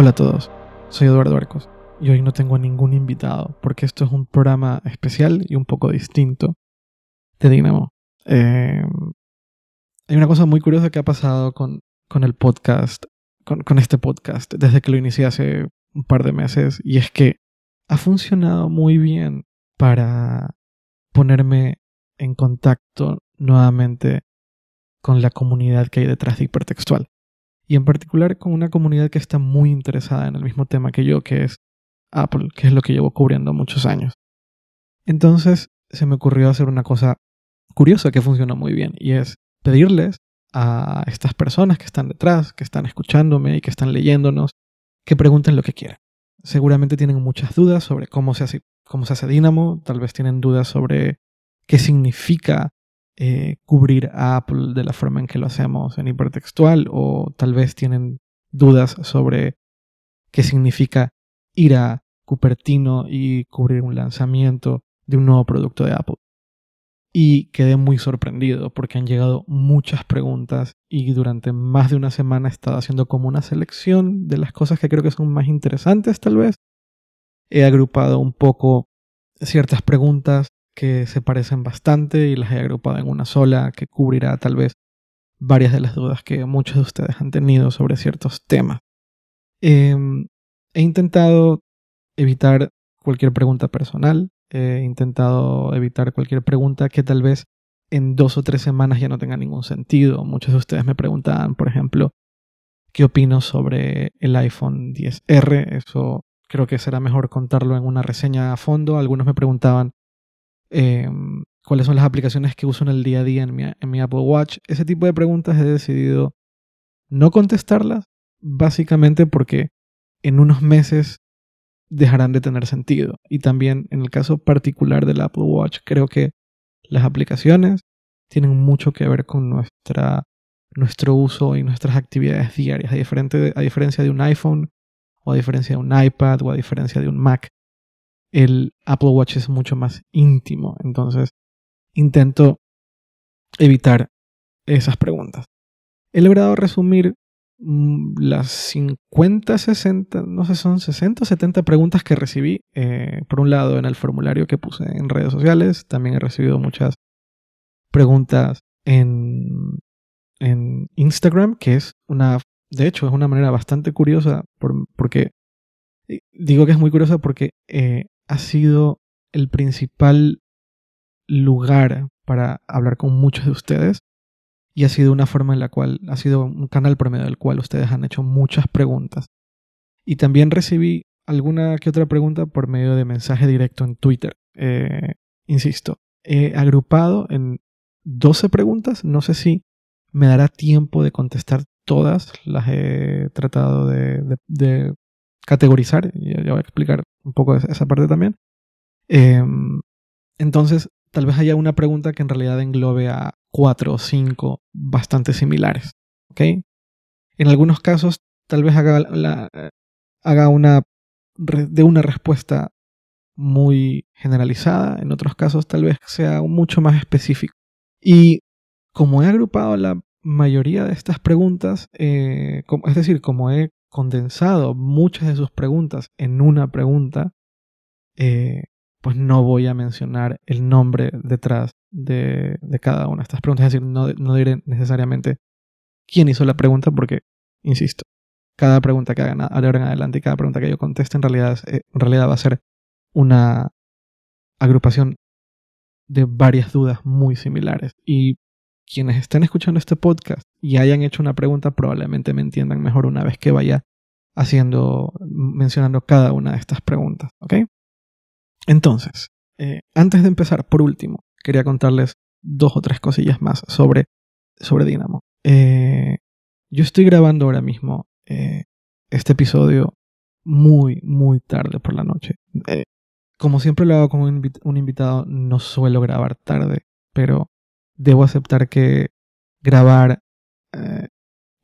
Hola a todos, soy Eduardo Arcos y hoy no tengo a ningún invitado porque esto es un programa especial y un poco distinto de Dynamo. Eh, hay una cosa muy curiosa que ha pasado con, con el podcast, con, con este podcast, desde que lo inicié hace un par de meses y es que ha funcionado muy bien para ponerme en contacto nuevamente con la comunidad que hay detrás de hipertextual y en particular con una comunidad que está muy interesada en el mismo tema que yo, que es Apple, que es lo que llevo cubriendo muchos años. Entonces se me ocurrió hacer una cosa curiosa que funciona muy bien y es pedirles a estas personas que están detrás, que están escuchándome y que están leyéndonos, que pregunten lo que quieran. Seguramente tienen muchas dudas sobre cómo se hace, cómo se hace Dynamo, tal vez tienen dudas sobre qué significa eh, cubrir a Apple de la forma en que lo hacemos en hipertextual o tal vez tienen dudas sobre qué significa ir a Cupertino y cubrir un lanzamiento de un nuevo producto de Apple. Y quedé muy sorprendido porque han llegado muchas preguntas y durante más de una semana he estado haciendo como una selección de las cosas que creo que son más interesantes tal vez. He agrupado un poco ciertas preguntas que se parecen bastante y las he agrupado en una sola que cubrirá tal vez varias de las dudas que muchos de ustedes han tenido sobre ciertos temas. Em, he intentado evitar cualquier pregunta personal, he intentado evitar cualquier pregunta que tal vez en dos o tres semanas ya no tenga ningún sentido. Muchos de ustedes me preguntaban, por ejemplo, qué opino sobre el iPhone 10R. Eso creo que será mejor contarlo en una reseña a fondo. Algunos me preguntaban Em, cuáles son las aplicaciones que uso en el día a día en mi, en mi Apple Watch. Ese tipo de preguntas he decidido no contestarlas, básicamente porque en unos meses dejarán de tener sentido. Y también en el caso particular del Apple Watch, creo que las aplicaciones tienen mucho que ver con nuestra, nuestro uso y nuestras actividades diarias, a, diferente, a diferencia de un iPhone o a diferencia de un iPad o a diferencia de un Mac el Apple Watch es mucho más íntimo. Entonces, intento evitar esas preguntas. He logrado resumir mm, las 50, 60, no sé, son 60 o 70 preguntas que recibí. Eh, por un lado, en el formulario que puse en redes sociales. También he recibido muchas preguntas en, en Instagram, que es una, de hecho, es una manera bastante curiosa porque digo que es muy curiosa porque eh, ha sido el principal lugar para hablar con muchos de ustedes y ha sido una forma en la cual, ha sido un canal por medio del cual ustedes han hecho muchas preguntas. Y también recibí alguna que otra pregunta por medio de mensaje directo en Twitter. Eh, insisto, he agrupado en 12 preguntas, no sé si me dará tiempo de contestar todas, las he tratado de categorizar, ya, voy a explicar un poco esa parte también. Em, entonces, tal vez haya una pregunta que en realidad englobe a cuatro o cinco bastante similares. En algunos casos, tal vez haga una de una respuesta muy generalizada, en otros casos tal vez sea mucho más específico. Y como he agrupado la mayoría de estas preguntas, eh, es decir, como he condensado muchas de sus preguntas en una pregunta, eh, pues no voy a mencionar el nombre detrás de, cada una de estas preguntas. Es decir, no, no, diré necesariamente quién hizo la pregunta porque, insisto, cada pregunta que hagan ahora en adelante y cada pregunta que yo conteste en realidad, eh, en realidad va a ser una agrupación de varias dudas muy similares. Y quienes estén escuchando este podcast y hayan hecho una pregunta probablemente me entiendan mejor una vez que vaya haciendo, mencionando cada una de estas preguntas, ¿ok? Entonces, eh, antes de empezar, por último, quería contarles dos o tres cosillas más sobre, sobre Dynamo. Eh, yo estoy grabando ahora mismo eh, este episodio muy, muy tarde por la noche. como siempre lo hago con un invitado, no suelo grabar tarde, pero debo aceptar que grabar eh,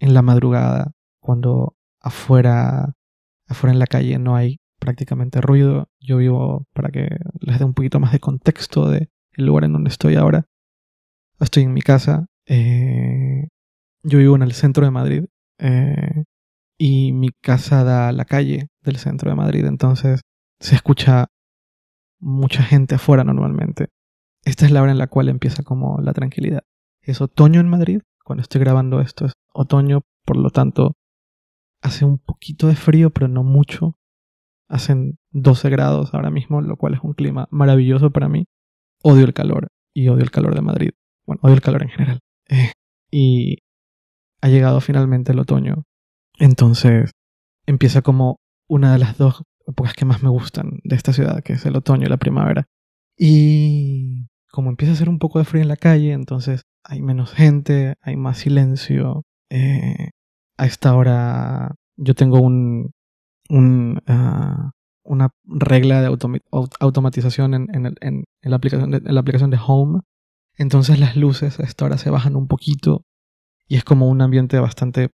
en la madrugada, cuando afuera, afuera en la calle no hay prácticamente ruido. Yo vivo, para que les dé un poquito más de contexto de el lugar en donde estoy ahora. Estoy en mi casa. Eh, yo vivo en el centro de Madrid. Eh, y mi casa da a la calle del centro de Madrid, entonces se escucha mucha gente afuera normalmente. Esta es la hora en la cual empieza como la tranquilidad. Es otoño en Madrid, cuando estoy grabando esto es otoño, por lo tanto hace un poquito de frío, pero no mucho. Hacen 12 grados ahora mismo, lo cual es un clima maravilloso para mí. Odio el calor y odio el calor de Madrid. Bueno, odio el calor en general. Eh, y ha llegado finalmente el otoño. Entonces empieza como una de las dos épocas que más me gustan de esta ciudad, que es el otoño y la primavera. Y como empieza a hacer un poco de frío en la calle, entonces hay menos gente, hay más silencio. Eh, a esta hora yo tengo un, ah, una regla de automatización en, la aplicación de, Home. Entonces las luces a esta hora se bajan un poquito y es como un ambiente bastante,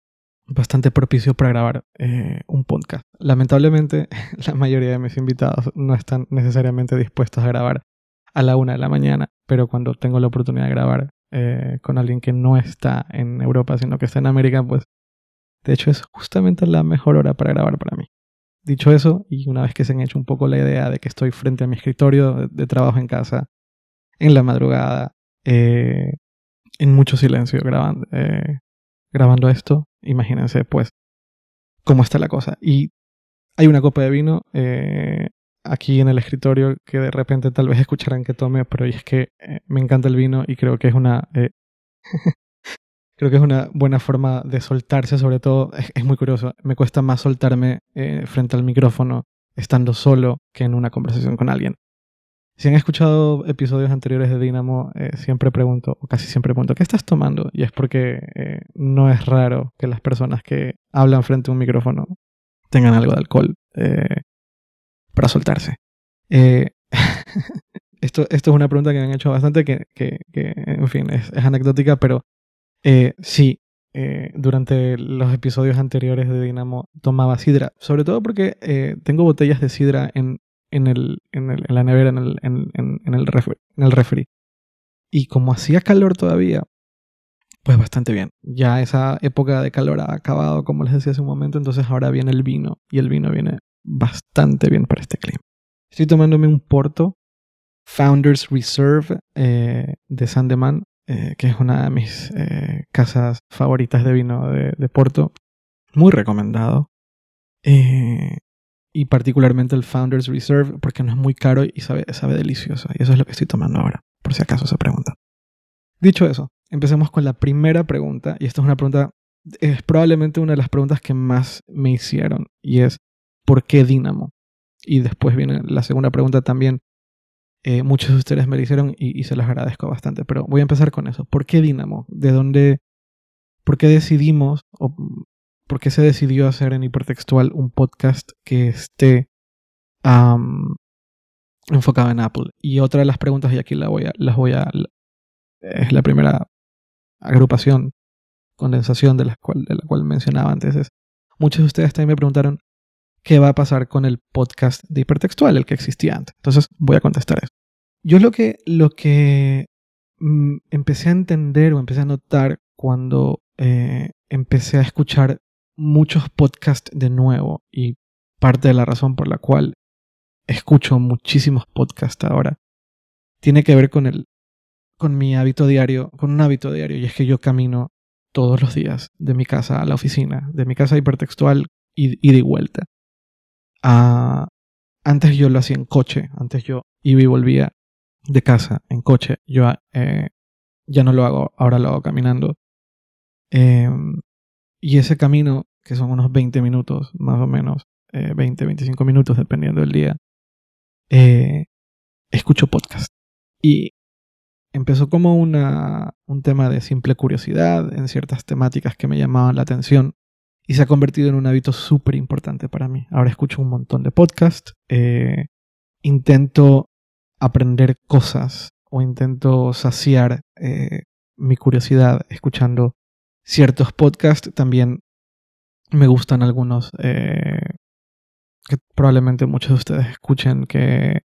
bastante propicio para grabar eh, un podcast. Lamentablemente, la mayoría de mis invitados no están necesariamente dispuestos a grabar a la una de la mañana, pero cuando tengo la oportunidad de grabar eh, con alguien que no está en Europa, sino que está en América, pues de hecho es justamente la mejor hora para grabar para mí. Dicho eso, y una vez que se han hecho un poco la idea de que estoy frente a mi escritorio de, trabajo en casa, en la madrugada, eh, en mucho silencio grabando, eh, grabando esto, imagínense pues cómo está la cosa. Y hay una copa de vino aquí en el escritorio que de repente tal vez escucharán que tome, pero es que me encanta el vino y creo que es una Creo que es una buena forma de soltarse, sobre todo, es, muy curioso, me cuesta más soltarme eh, frente al micrófono estando solo que en una conversación con alguien. Si han escuchado episodios anteriores de Dynamo, eh, siempre pregunto, o casi siempre pregunto, ¿qué estás tomando? Y es porque eh, no es raro que las personas que hablan frente a un micrófono tengan algo de alcohol para soltarse. esto, esto es una pregunta que me han hecho bastante, que, en fin, es anecdótica, pero eh, sí, eh, durante los episodios anteriores de Dinamo tomaba sidra, sobre todo porque eh, tengo botellas de sidra en, el, en, la nevera, en el, en, el refri, en el refri. Y como hacía calor todavía, pues bastante bien. Ya esa época de calor ha acabado, como les decía hace un momento, entonces ahora viene el vino y el vino viene bastante bien para este clima. Estoy tomándome un Porto Founders Reserve de Sandeman eh, que es una de mis eh, casas favoritas de vino de, Porto. Muy recomendado. Eh, y particularmente el Founders Reserve, porque no es muy caro y sabe, sabe delicioso. Y eso es lo que estoy tomando ahora, por si acaso se pregunta. Dicho eso, empecemos con la primera pregunta. Y esta es una pregunta, es probablemente una de las preguntas que más me hicieron. Y es, ¿por qué Dynamo? Y después viene la segunda pregunta también, eh, muchos de ustedes me lo hicieron y, se los agradezco bastante. Pero voy a empezar con eso. ¿Por qué Dynamo? ¿De dónde? ¿Por qué decidimos o por qué se decidió hacer en hipertextual un podcast que esté enfocado en Apple? Y otra de las preguntas, y aquí la voy a, las voy a. Es la primera agrupación, condensación de la cual, de la cual mencionaba antes. Es, muchos de ustedes también me preguntaron qué va a pasar con el podcast de hipertextual, el que existía antes. Entonces voy a contestar eso. Yo lo que, lo que mm, empecé a entender o empecé a notar cuando eh, empecé a escuchar muchos podcasts de nuevo y parte de la razón por la cual escucho muchísimos podcasts ahora tiene que ver con el con mi hábito diario, con un hábito diario y es que yo camino todos los días de mi casa a la oficina, de mi casa hipertextual y, y de vuelta. Ah, antes yo lo hacía en coche, antes yo iba y volvía de casa en coche. Yo eh, ya no lo hago, ahora lo hago caminando. Em, y ese camino, que son unos 20 minutos, más o menos, 20, eh, 25 minutos, dependiendo del día, eh, escucho podcast. Y empezó como una, un tema de simple curiosidad en ciertas temáticas que me llamaban la atención y se ha convertido en un hábito súper importante para mí. Ahora escucho un montón de podcasts, intento aprender cosas o intento saciar eh, mi curiosidad escuchando ciertos podcasts. También me gustan algunos eh, que probablemente muchos de ustedes escuchen que,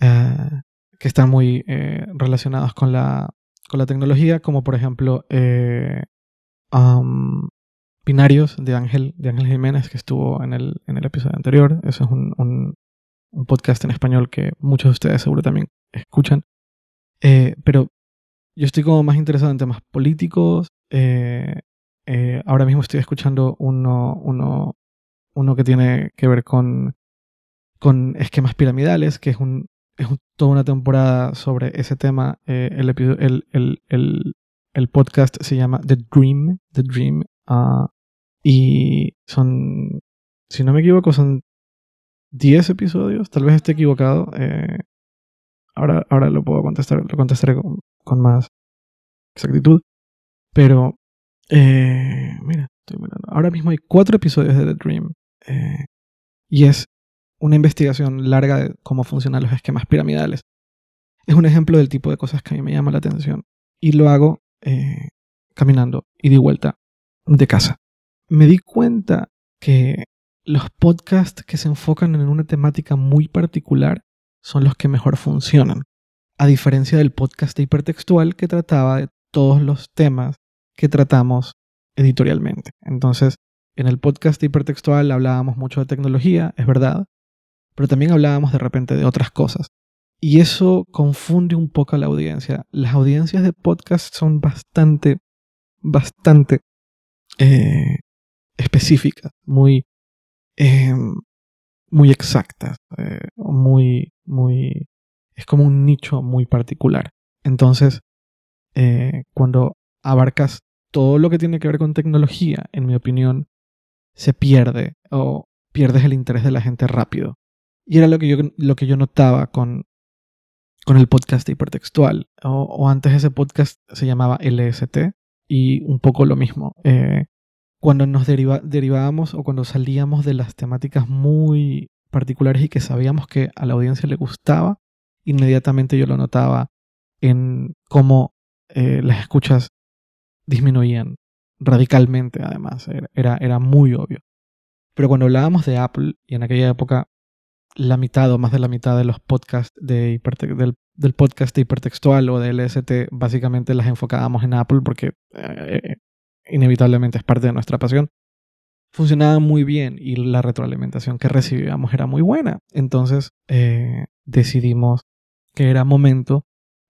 eh, que están muy relacionados con la, con la tecnología, como por ejemplo um, Pinarios de Ángel, de Ángel Jiménez, que estuvo en el, en el episodio anterior. Eso es un, un, podcast en español que muchos de ustedes seguro también escuchan. Eh, pero yo estoy como más interesado en temas políticos. Eh, eh, ahora mismo estoy escuchando uno, uno, uno que tiene que ver con, con esquemas piramidales, que es, un, es toda una temporada sobre ese tema. el, el, el, el, podcast se llama The Dream, The Dream, uh, y son, si no me equivoco, son 10 episodios, tal vez esté equivocado. Eh, ahora, ahora lo puedo contestar, lo contestaré con, más exactitud. Pero, eh, mira, estoy mirando. Ahora mismo hay cuatro episodios de The Dream. Eh, y es una investigación larga de cómo funcionan los esquemas piramidales. Es un ejemplo del tipo de cosas que a mí me llama la atención. Y lo hago caminando y de vuelta de casa. Me di cuenta que los podcasts que se enfocan en una temática muy particular son los que mejor funcionan, a diferencia del podcast hipertextual que trataba de todos los temas que tratamos editorialmente. Entonces, en el podcast hipertextual hablábamos mucho de tecnología, es verdad, pero también hablábamos de repente de otras cosas. Y eso confunde un poco a la audiencia. Las audiencias de podcast son bastante, bastante eh, específicas, muy Em, muy exactas, eh, muy, muy, es como un nicho muy particular. Entonces, eh, cuando abarcas todo lo que tiene que ver con tecnología, en mi opinión, se pierde o pierdes el interés de la gente rápido. Y era lo que yo, lo que yo notaba con, con el podcast hipertextual. O, o antes ese podcast se llamaba LST y un poco lo mismo. Eh, cuando nos derivábamos o cuando salíamos de las temáticas muy particulares y que sabíamos que a la audiencia le gustaba, inmediatamente yo lo notaba en cómo eh, las escuchas disminuían radicalmente, además, era, era muy obvio. Pero cuando hablábamos de Apple, y en aquella época la mitad o más de la mitad de los podcasts de del, del, podcast hipertextual o de LST, básicamente las enfocábamos en Apple porque eh, inevitablemente es parte de nuestra pasión, funcionaba muy bien y la retroalimentación que recibíamos era muy buena. Entonces eh, decidimos que era momento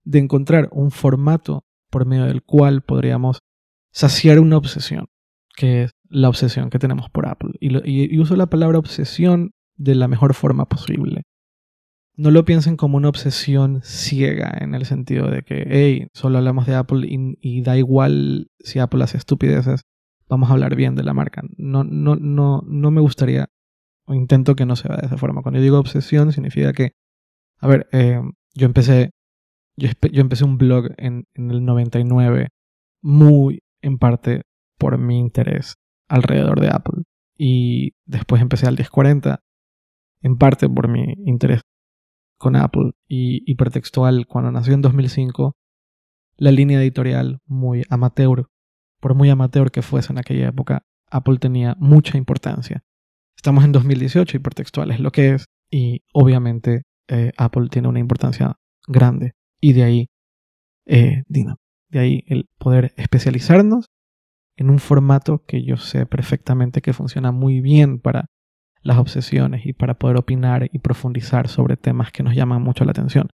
de encontrar un formato por medio del cual podríamos saciar una obsesión, que es la obsesión que tenemos por Apple. y uso la palabra obsesión de la mejor forma posible no lo piensen como una obsesión ciega en el sentido de que, hey, solo hablamos de Apple y, da igual si Apple hace estupideces, vamos a hablar bien de la marca. No, no, no, no me gustaría, o intento que no se vea de esa forma. Cuando yo digo obsesión, significa que, a ver, eh, yo empecé, yo, empecé un blog en, en el 99, muy en parte por mi interés alrededor de Apple. Y después empecé al 1040, en parte por mi interés con Apple y hipertextual cuando nació en 2005, la línea editorial muy amateur, por muy amateur que fuese en aquella época, Apple tenía mucha importancia. Estamos en 2018, hipertextual es lo que es, y obviamente eh, Apple tiene una importancia grande. Y de ahí, eh, de ahí el poder especializarnos en un formato que yo sé perfectamente que funciona muy bien para las obsesiones y para poder opinar y profundizar sobre temas que nos llaman mucho la atención.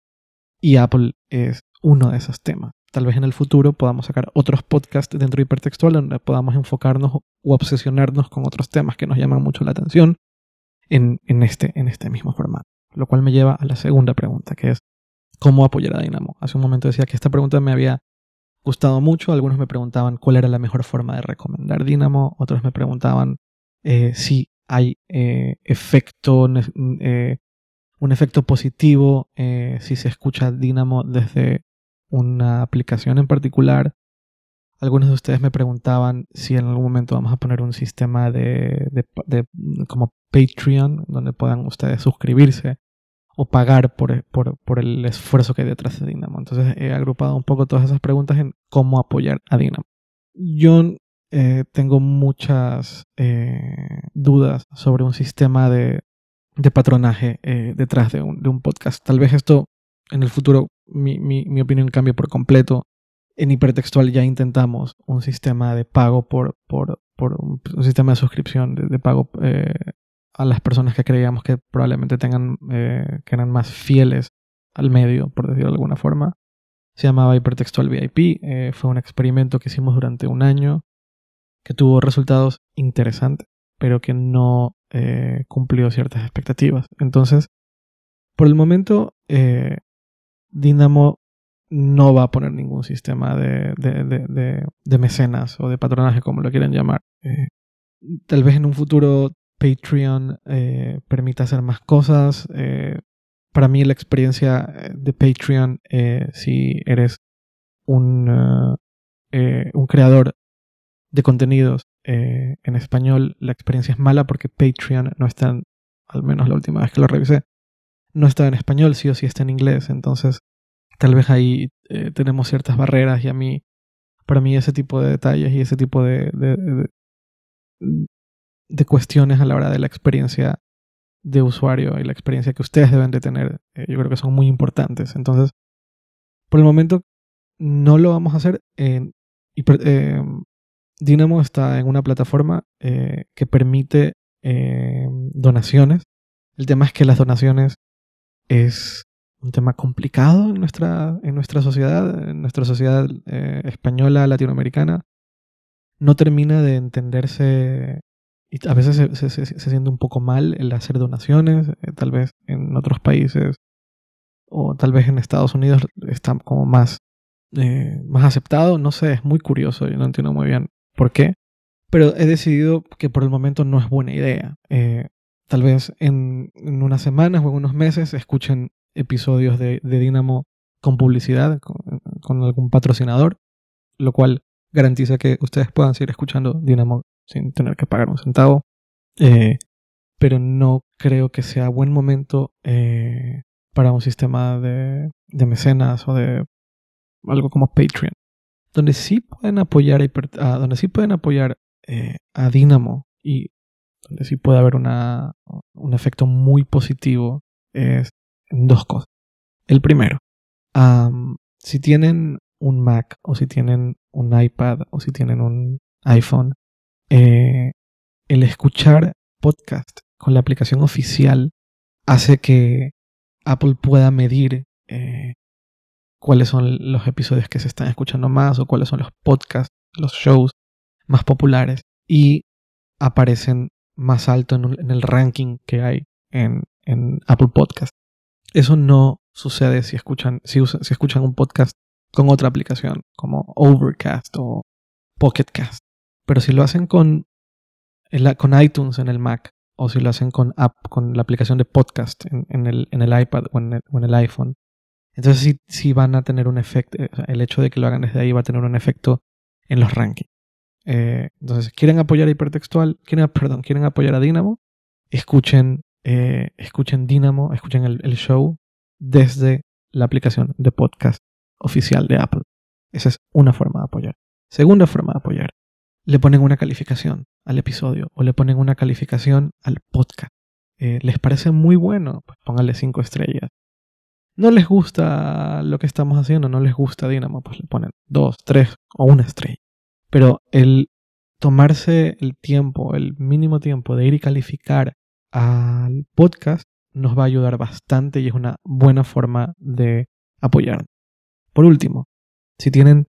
Y Apple es uno de esos temas. Tal vez en el futuro podamos sacar otros podcasts dentro de hipertextual donde podamos enfocarnos o obsesionarnos con otros temas que nos llaman mucho la atención en, este, en este mismo formato. Lo cual me lleva a la segunda pregunta, que es ¿cómo apoyar a Dynamo? Hace un momento decía que esta pregunta me había gustado mucho. Algunos me preguntaban cuál era la mejor forma de recomendar Dynamo. Otros me preguntaban eh, si hay eh, efecto, eh, un efecto positivo eh, si se escucha Dynamo desde una aplicación en particular. Algunos de ustedes me preguntaban si en algún momento vamos a poner un sistema de, de, como Patreon donde puedan ustedes suscribirse o pagar por, por, el esfuerzo que hay detrás de Dynamo. Entonces he agrupado un poco todas esas preguntas en cómo apoyar a Dynamo. Yo eh, tengo muchas eh, dudas sobre un sistema de, patronaje eh, detrás de un, podcast. Tal vez esto en el futuro, mi, mi, opinión cambie por completo En hipertextual ya intentamos un sistema de pago por, por, por un, sistema de suscripción de, pago a las personas que creíamos que probablemente tengan, que eran más fieles al medio, por decirlo de alguna forma. Se llamaba Hipertextual VIP. Fue un experimento que hicimos durante un año que tuvo resultados interesantes, pero que no eh, cumplió ciertas expectativas. Entonces, por el momento, eh, Dynamo no va a poner ningún sistema de, de, mecenas o de patronaje, como lo quieran llamar. Eh, tal vez en un futuro Patreon permita hacer más cosas. para mí la experiencia de Patreon, si eres un, un creador de contenidos eh, en español, la experiencia es mala porque Patreon no está, en, al menos la última vez que lo revisé, no está en español, sí o sí está en inglés. Entonces, tal vez ahí eh, tenemos ciertas barreras y a mí, para mí ese tipo de detalles y ese tipo de, de, cuestiones a la hora de la experiencia de usuario y la experiencia que ustedes deben de tener, eh, yo creo que son muy importantes. Entonces, por el momento no lo vamos a hacer. en Dynamo está en una plataforma eh, que permite eh, donaciones. El tema es que las donaciones es un tema complicado en nuestra, en nuestra sociedad, en nuestra sociedad eh, española, latinoamericana. No termina de entenderse y a veces se, se, siente un poco mal el hacer donaciones, tal vez en otros países o tal vez en Estados Unidos está como más, más aceptado, no sé, es muy curioso, yo no entiendo muy bien por qué, pero he decidido que por el momento no es buena idea. Eh, tal vez en, unas semanas o en unos meses escuchen episodios de, de Dynamo con publicidad, con, algún patrocinador, lo cual garantiza que ustedes puedan seguir escuchando Dynamo sin tener que pagar un centavo. Eh, pero no creo que sea buen momento eh, para un sistema de, de mecenas o de algo como Patreon donde sí pueden apoyar a, donde sí pueden apoyar eh, a Dynamo y donde sí puede haber una, un efecto muy positivo es en dos cosas. El primero, si tienen un Mac o si tienen un iPad o si tienen un iPhone, eh, el escuchar podcast con la aplicación oficial hace que Apple pueda medir eh, cuáles son los episodios que se están escuchando más o cuáles son los podcasts, los shows más populares y aparecen más alto en, el ranking que hay en, Apple Podcast. Eso no sucede si escuchan, si, escuchan un podcast con otra aplicación como Overcast o Pocketcast. Pero si lo hacen con, con iTunes en el Mac o si lo hacen con, app, con la aplicación de podcast en, el, en el iPad o en el iPhone, entonces sí, van a tener un efecto, eh, el hecho de que lo hagan desde ahí va a tener un efecto en los rankings. Eh, entonces, ¿quieren apoyar a Hipertextual? ¿Quieren, perdón, ¿quieren apoyar a Dynamo? Escuchen, eh, escuchen Dynamo, escuchen el, el show desde la aplicación de podcast oficial de Apple. Esa es una forma de apoyar. Segunda forma de apoyar. Le ponen una calificación al episodio o le ponen una calificación al podcast. ¿Les parece muy bueno? Pues pónganle cinco estrellas no les gusta lo que estamos haciendo, no les gusta Dynamo, pues le ponen dos, tres o una estrella. Pero el tomarse el tiempo, el mínimo tiempo de ir y calificar al podcast nos va a ayudar bastante y es una buena forma de apoyarnos. Por último, si tienen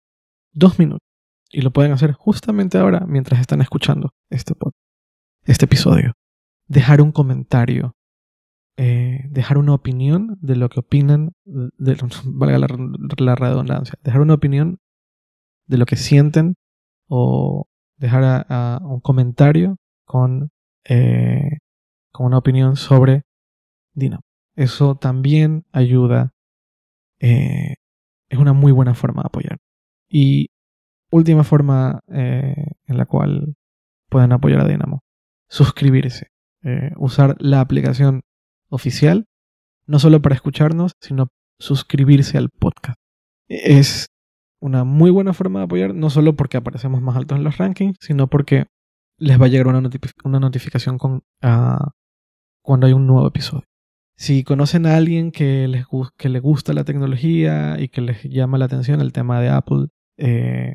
dos minutos y lo pueden hacer justamente ahora mientras están escuchando este, este episodio, dejar un comentario eh, dejar una opinión de lo que opinan, de, valga la, redundancia, dejar una opinión de lo que sienten o dejar un comentario con, eh, con una opinión sobre Dynamo. Eso también ayuda, eh, es una muy buena forma de apoyar. Y última forma en la cual pueden apoyar a Dynamo, suscribirse. usar la aplicación oficial, no solo para escucharnos, sino suscribirse al podcast. Es una muy buena forma de apoyar, no solo porque aparecemos más altos en los rankings, sino porque les va a llegar una, notificación con, cuando hay un nuevo episodio. Si conocen a alguien que les que le gusta la tecnología y que les llama la atención el tema de Apple, eh,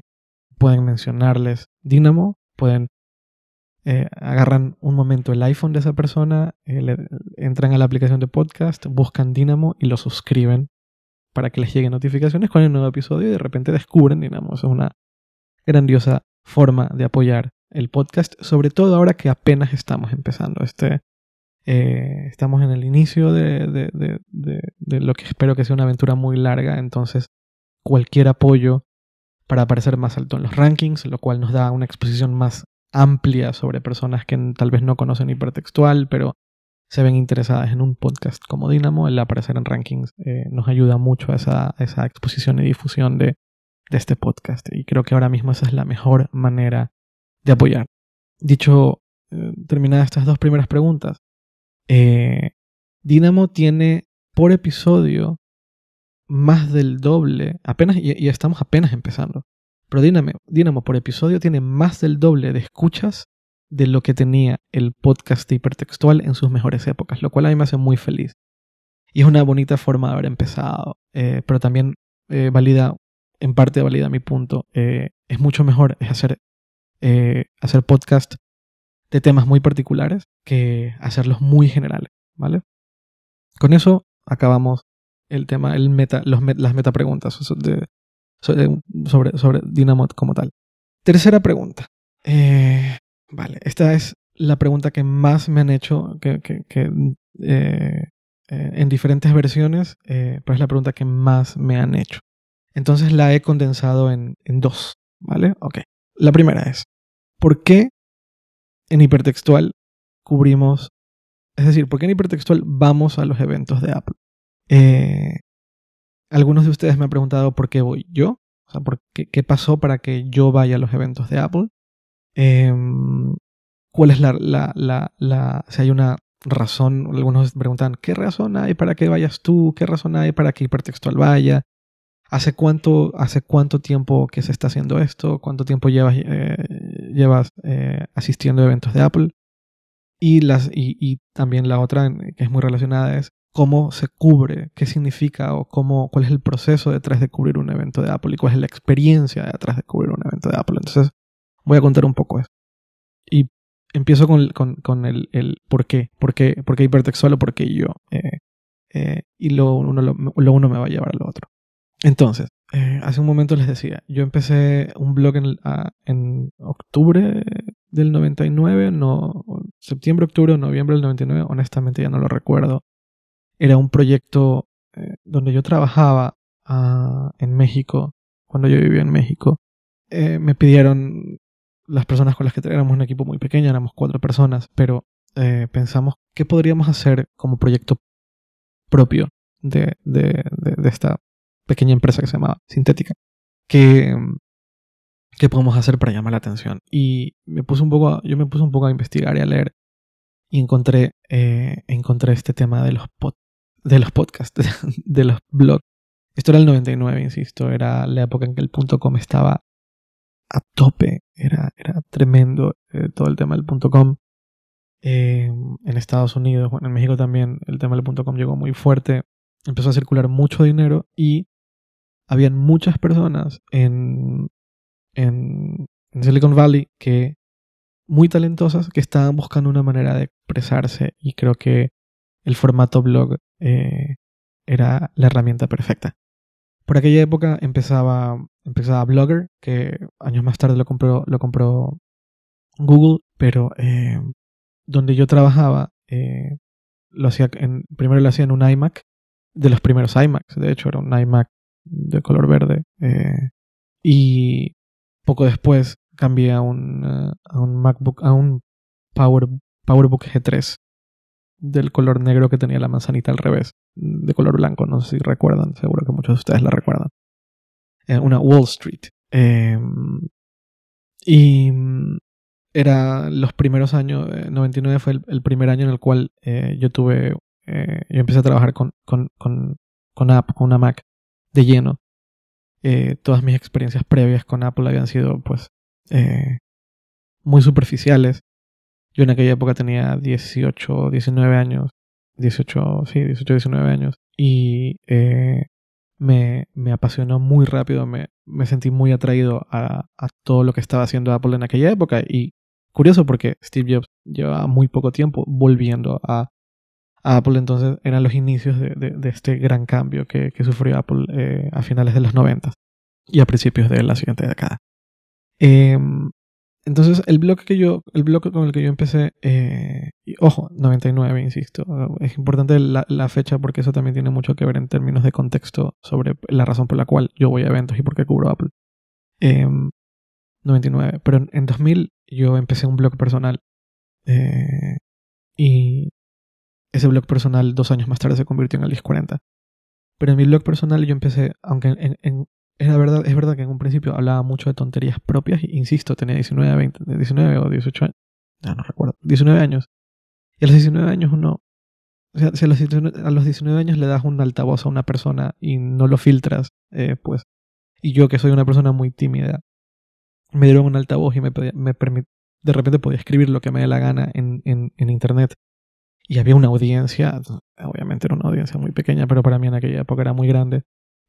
pueden mencionarles Dynamo, pueden eh, agarran un momento el iPhone de esa persona, eh, entran a la aplicación de podcast, buscan Dynamo y lo suscriben para que les lleguen notificaciones con el nuevo episodio y de repente descubren Dynamo. Es una grandiosa forma de apoyar el podcast, sobre todo ahora que apenas estamos empezando. Este, eh, estamos en el inicio de, lo que espero que sea una aventura muy larga, entonces cualquier apoyo para aparecer más alto en los rankings, lo cual nos da una exposición más amplia sobre personas que tal vez no conocen hipertextual, pero se ven interesadas en un podcast como Dynamo, el aparecer en rankings eh, nos ayuda mucho a esa, exposición y difusión de, de, este podcast. Y creo que ahora mismo esa es la mejor manera de apoyar. Dicho, eh, terminadas estas dos primeras preguntas, eh, Dynamo tiene por episodio más del doble, apenas, y estamos apenas empezando, pero Dynamo, por episodio tiene más del doble de escuchas de lo que tenía el podcast hipertextual en sus mejores épocas, lo cual a mí me hace muy feliz. Y es una bonita forma de haber empezado, eh, pero también eh, valida, en parte valida mi punto. Eh, es mucho mejor hacer, hacer podcast de temas muy particulares que hacerlos muy generales, ¿vale? Con eso acabamos el tema, el meta, los, las sobre, sobre Dynamo como tal. Tercera pregunta. Eh, vale, esta es la pregunta que más me han hecho que, que, eh, eh, en diferentes versiones, pero es la pregunta que más me han hecho. Entonces la he condensado en, en dos, ¿vale? Ok. La primera es, ¿por qué en hipertextual cubrimos, es decir, ¿por qué en hipertextual vamos a los eventos de Apple? Eh, algunos de ustedes me han preguntado por qué voy yo, o sea, por qué, pasó para que yo vaya a los eventos de Apple. Em, ¿Cuál es la, la, la, la, si hay una razón? Algunos preguntan, ¿qué razón hay para que vayas tú? ¿Qué razón hay para que Hipertextual vaya? ¿Hace cuánto, hace cuánto tiempo que se está haciendo esto? ¿Cuánto tiempo llevas, eh, llevas eh, asistiendo a eventos de Apple? Y, las, y, y, también la otra, que es muy relacionada, es cómo se cubre, qué significa o cómo, cuál es el proceso detrás de cubrir un evento de Apple y cuál es la experiencia detrás de cubrir un evento de Apple. Entonces, voy a contar un poco eso. Y empiezo con, con, el, el, por qué, por qué, por qué hipertextual o por qué yo. Eh, eh, y lo uno, lo, uno me va a llevar al otro. Entonces, eh, hace un momento les decía, yo empecé un blog en, en octubre del 99, no, septiembre, octubre o noviembre del 99, honestamente ya no lo recuerdo era un proyecto eh, donde yo trabajaba ah, en México, cuando yo vivía en México. Eh, me pidieron las personas con las que éramos un equipo muy pequeño, éramos cuatro personas, pero eh, pensamos qué podríamos hacer como proyecto propio de, de, de, esta pequeña empresa que se llamaba Sintética. ¿Qué, ¿Qué podemos hacer para llamar la atención? Y me puse un poco, yo me puse un poco a investigar y a leer y encontré, encontré este tema de los pod, de los podcasts, de, los blogs. Esto era el 99, insisto, era la época en que el .com estaba a tope, era, era tremendo eh, todo el tema del .com. Eh, en Estados Unidos, bueno, en México también el tema del .com llegó muy fuerte, empezó a circular mucho dinero y habían muchas personas en, en, en Silicon Valley que muy talentosas que estaban buscando una manera de expresarse y creo que el formato blog eh, era la herramienta perfecta. Por aquella época empezaba, empezaba Blogger, que años más tarde lo compró, lo compró Google, pero eh, donde yo trabajaba, eh, lo hacía en, primero lo hacía en un iMac, de los primeros iMacs, de hecho era un iMac de color verde, y poco después cambié a un, a un MacBook, a un Power, PowerBook G3, del color negro que tenía la manzanita al revés, de color blanco, no sé si recuerdan, seguro que muchos de ustedes la recuerdan. Eh, una Wall Street. Em, y era los primeros años, 99 fue el, primer año en el cual eh, yo tuve, eh, yo empecé a trabajar con, con, con, con, con una Mac de lleno. todas mis experiencias previas con Apple habían sido pues muy superficiales yo en aquella época tenía 18, 19 años. 18, sí, 18, 19 años. Y eh, me, me apasionó muy rápido, me, me sentí muy atraído a, a, todo lo que estaba haciendo Apple en aquella época. Y curioso porque Steve Jobs lleva muy poco tiempo volviendo a, Apple, entonces eran los inicios de, de, de este gran cambio que, que sufrió Apple eh, a finales de los 90 y a principios de la siguiente década. Eh, entonces, el bloque que yo, el bloque con el que yo empecé, eh, y, ojo, 99, insisto, es importante la, fecha porque eso también tiene mucho que ver en términos de contexto sobre la razón por la cual yo voy a eventos y por qué cubro Apple. Eh, 99, pero en, en, 2000 yo empecé un blog personal eh, y ese blog personal dos años más tarde se convirtió en el 1040. Pero en mi blog personal yo empecé, aunque en, en, es verdad, es verdad que en un principio hablaba mucho de tonterías propias, insisto, tenía 19, 20, 19 o 18 años, ya no recuerdo, 19 años. Y a los 19 años uno, o sea, a los 19, a los 19 años le das un altavoz a una persona y no lo filtras, eh, pues, y yo que soy una persona muy tímida, me dieron un altavoz y me, me de repente podía escribir lo que me dé la gana en, en, en internet. Y había una audiencia, obviamente era una audiencia muy pequeña, pero para mí en aquella época era muy grande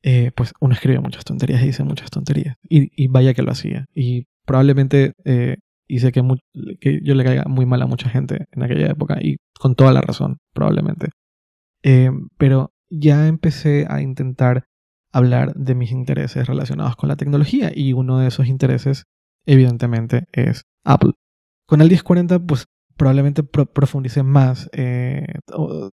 eh, pues uno escribe muchas tonterías y dice muchas tonterías. Y, y vaya que lo hacía. Y probablemente eh, hice que, yo le caiga muy mal a mucha gente en aquella época y con toda la razón, probablemente. Eh, pero ya empecé a intentar hablar de mis intereses relacionados con la tecnología y uno de esos intereses, evidentemente, es Apple. Con el 1040, pues probablemente pro profundicé más. Eh,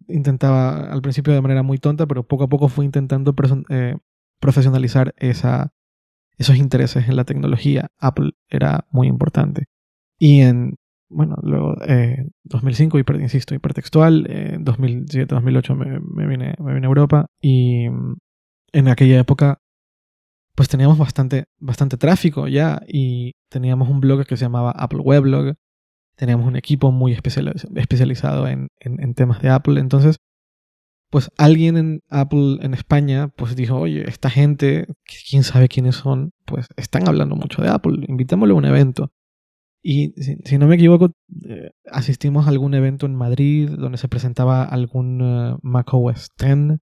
intentaba al principio de manera muy tonta, pero poco a poco fui intentando eh, profesionalizar esa, esos intereses en la tecnología. Apple era muy importante. Y en, bueno, luego eh, 2005, hiper, insisto, hipertextual, en 2007, 2008 me, me, vine, me vine a Europa y mm, en aquella época pues teníamos bastante, bastante tráfico ya y teníamos un blog que se llamaba Apple Weblog teníamos un equipo muy especializado en, temas de Apple. Entonces, pues alguien en Apple en España, pues dijo, oye, esta gente, quién sabe quiénes son, pues están hablando mucho de Apple, invitémosle a un evento. Y si, no me equivoco, eh, asistimos a algún evento en Madrid donde se presentaba algún uh, Mac OS X,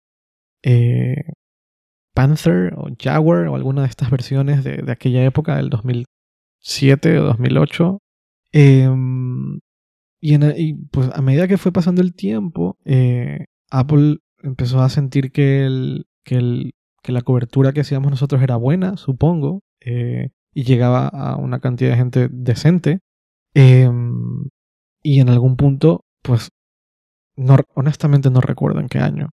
eh, Panther o Jaguar o alguna de estas versiones de aquella época, del 2007 o 2008. Y, en, y, pues a medida que fue pasando el tiempo, eh, Apple empezó a sentir que, el, que, el, que, la cobertura que hacíamos nosotros era buena, supongo, eh, y llegaba a una cantidad de gente decente. Eh, y en algún punto, pues, honestamente no recuerdo en qué año,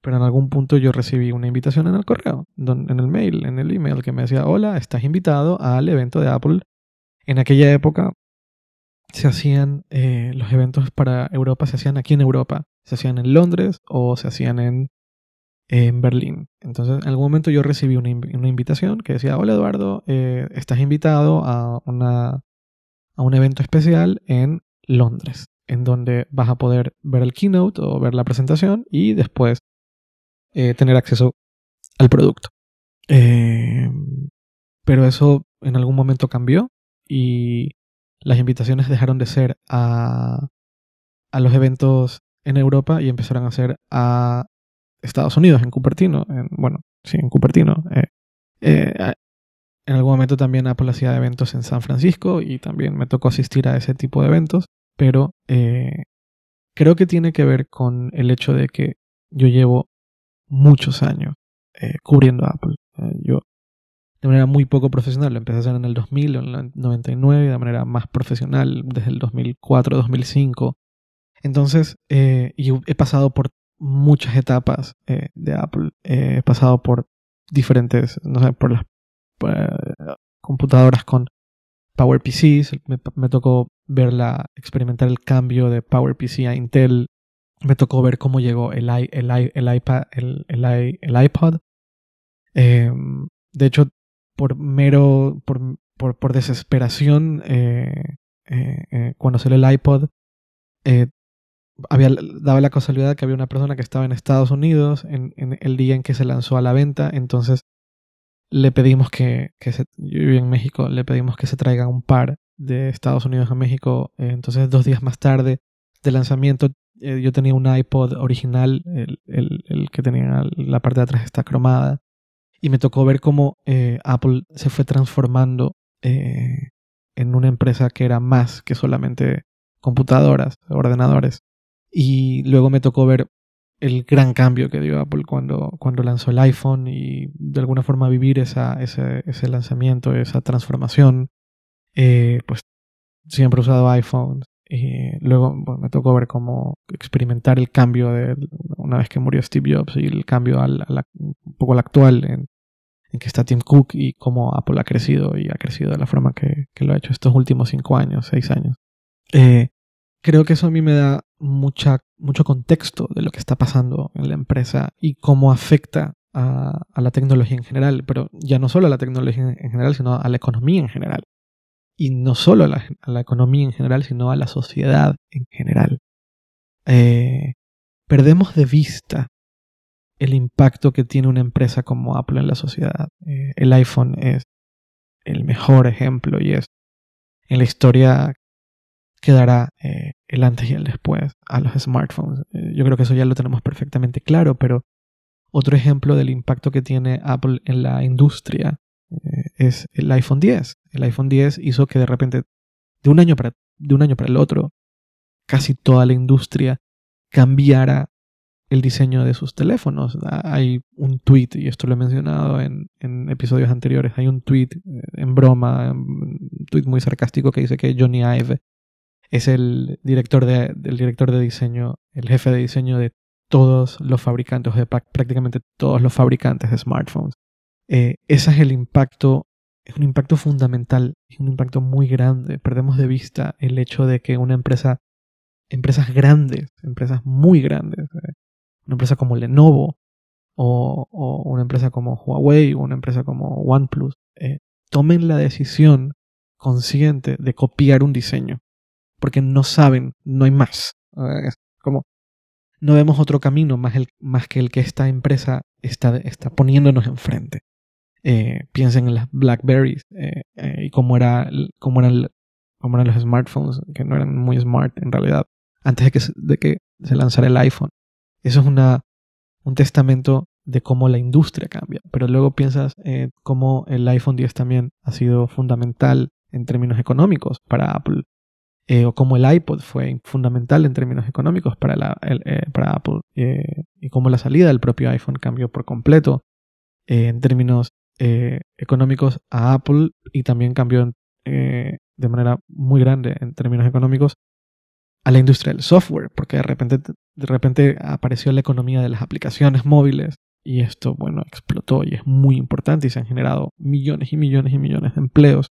pero en algún punto yo recibí una invitación en el correo, en el mail, en el email, que me decía, hola, estás invitado al evento de Apple. En aquella época se hacían eh, los eventos para Europa, se hacían aquí en Europa, se hacían en Londres o se hacían en, en Berlín. Entonces, en algún momento yo recibí una, una invitación que decía, hola Eduardo, eh, estás invitado a, una, a un evento especial en Londres, en donde vas a poder ver el keynote o ver la presentación y después eh, tener acceso al producto. Pero eso en algún momento cambió y las invitaciones dejaron de ser a, a los eventos en Europa y empezaron a ser a Estados Unidos, en Cupertino. En, bueno, sí, en Cupertino. Eh, eh, en algún momento también Apple hacía eventos en San Francisco y también me tocó asistir a ese tipo de eventos, pero eh, creo que tiene que ver con el hecho de que yo llevo muchos años cubriendo Apple. Yo de manera muy poco profesional. Lo empecé a hacer en el 2000 o en el 99, de manera más profesional desde el 2004, 2005. Entonces, eh, y he pasado por muchas etapas eh, de Apple. Eh, he pasado por diferentes, no sé, por las computadoras con PowerPCs. Me, me tocó verla, experimentar el cambio de PowerPC a Intel. Me tocó ver cómo llegó el, el, i, el iPad, el, el, el iPod. Em, de hecho, por mero, por, por, por desesperación, eh, eh, eh, cuando salió el iPod, había, daba la casualidad que había una persona que estaba en Estados Unidos en, el día en que se lanzó a la venta, entonces le pedimos que, que se, yo vivo en México, le pedimos que se traiga un par de Estados Unidos a México, entonces dos días más tarde del lanzamiento yo tenía un iPod original, el, el, el, que tenía la parte de atrás está cromada, y me tocó ver cómo eh, Apple se fue transformando eh, en una empresa que era más que solamente computadoras, ordenadores. Y luego me tocó ver el gran cambio que dio Apple cuando, cuando lanzó el iPhone y de alguna forma vivir esa, ese, ese lanzamiento, esa transformación. pues siempre he usado iPhone, y luego me tocó ver cómo experimentar el cambio de una vez que murió Steve Jobs y el cambio al, un poco al actual en, en, que está Tim Cook y cómo Apple ha crecido y ha crecido de la forma que, que lo ha hecho estos últimos cinco años, seis años. Eh, creo que eso a mí me da mucha, mucho contexto de lo que está pasando en la empresa y cómo afecta a, a la tecnología en general, pero ya no solo a la tecnología en general, sino a la economía en general y no solo a la, economía en general, sino a la sociedad en general. Eh, perdemos de vista el impacto que tiene una empresa como Apple en la sociedad. Eh, el iPhone es el mejor ejemplo y es en la historia quedará eh, el antes y el después a los smartphones. yo creo que eso ya lo tenemos perfectamente claro, pero otro ejemplo del impacto que tiene Apple en la industria eh, es el iPhone 10. El iPhone 10 hizo que de repente, de un año para, de un año para el otro, casi toda la industria cambiara el diseño de sus teléfonos. Ah, hay un tweet, y esto lo he mencionado en, episodios anteriores, hay un tweet eh, en broma, un tweet muy sarcástico que dice que Johnny Ive es el director de, director de diseño, el jefe de diseño de todos los fabricantes, de prácticamente todos los fabricantes de smartphones. Eh, ese es el impacto, es un impacto fundamental, es un impacto muy grande. Perdemos de vista el hecho de que una empresa, empresas grandes, empresas muy grandes, eh, una empresa como Lenovo o, una empresa como Huawei o una empresa como OnePlus, eh, tomen la decisión consciente de copiar un diseño, porque no saben, no hay más. Es como no vemos otro camino más, el, más que el que esta empresa está, está poniéndonos enfrente. Eh, piensen en las Blackberries eh, eh, y cómo, era, cómo, eran, cómo eran los smartphones, que no eran muy smart en realidad, antes de que, de que se lanzara el iPhone. Eso es una, un testamento de cómo la industria cambia. Pero luego piensas eh, cómo el iPhone 10 también ha sido fundamental en términos económicos para Apple. Eh, o cómo el iPod fue fundamental en términos económicos para, eh, para Apple. y cómo la salida del propio iPhone cambió por completo en términos eh, económicos a Apple y también cambió eh, de manera muy grande en términos económicos a la industria del software, porque de repente, de repente apareció la economía de las aplicaciones móviles y esto, bueno, explotó y es muy importante y se han generado millones y millones y millones de empleos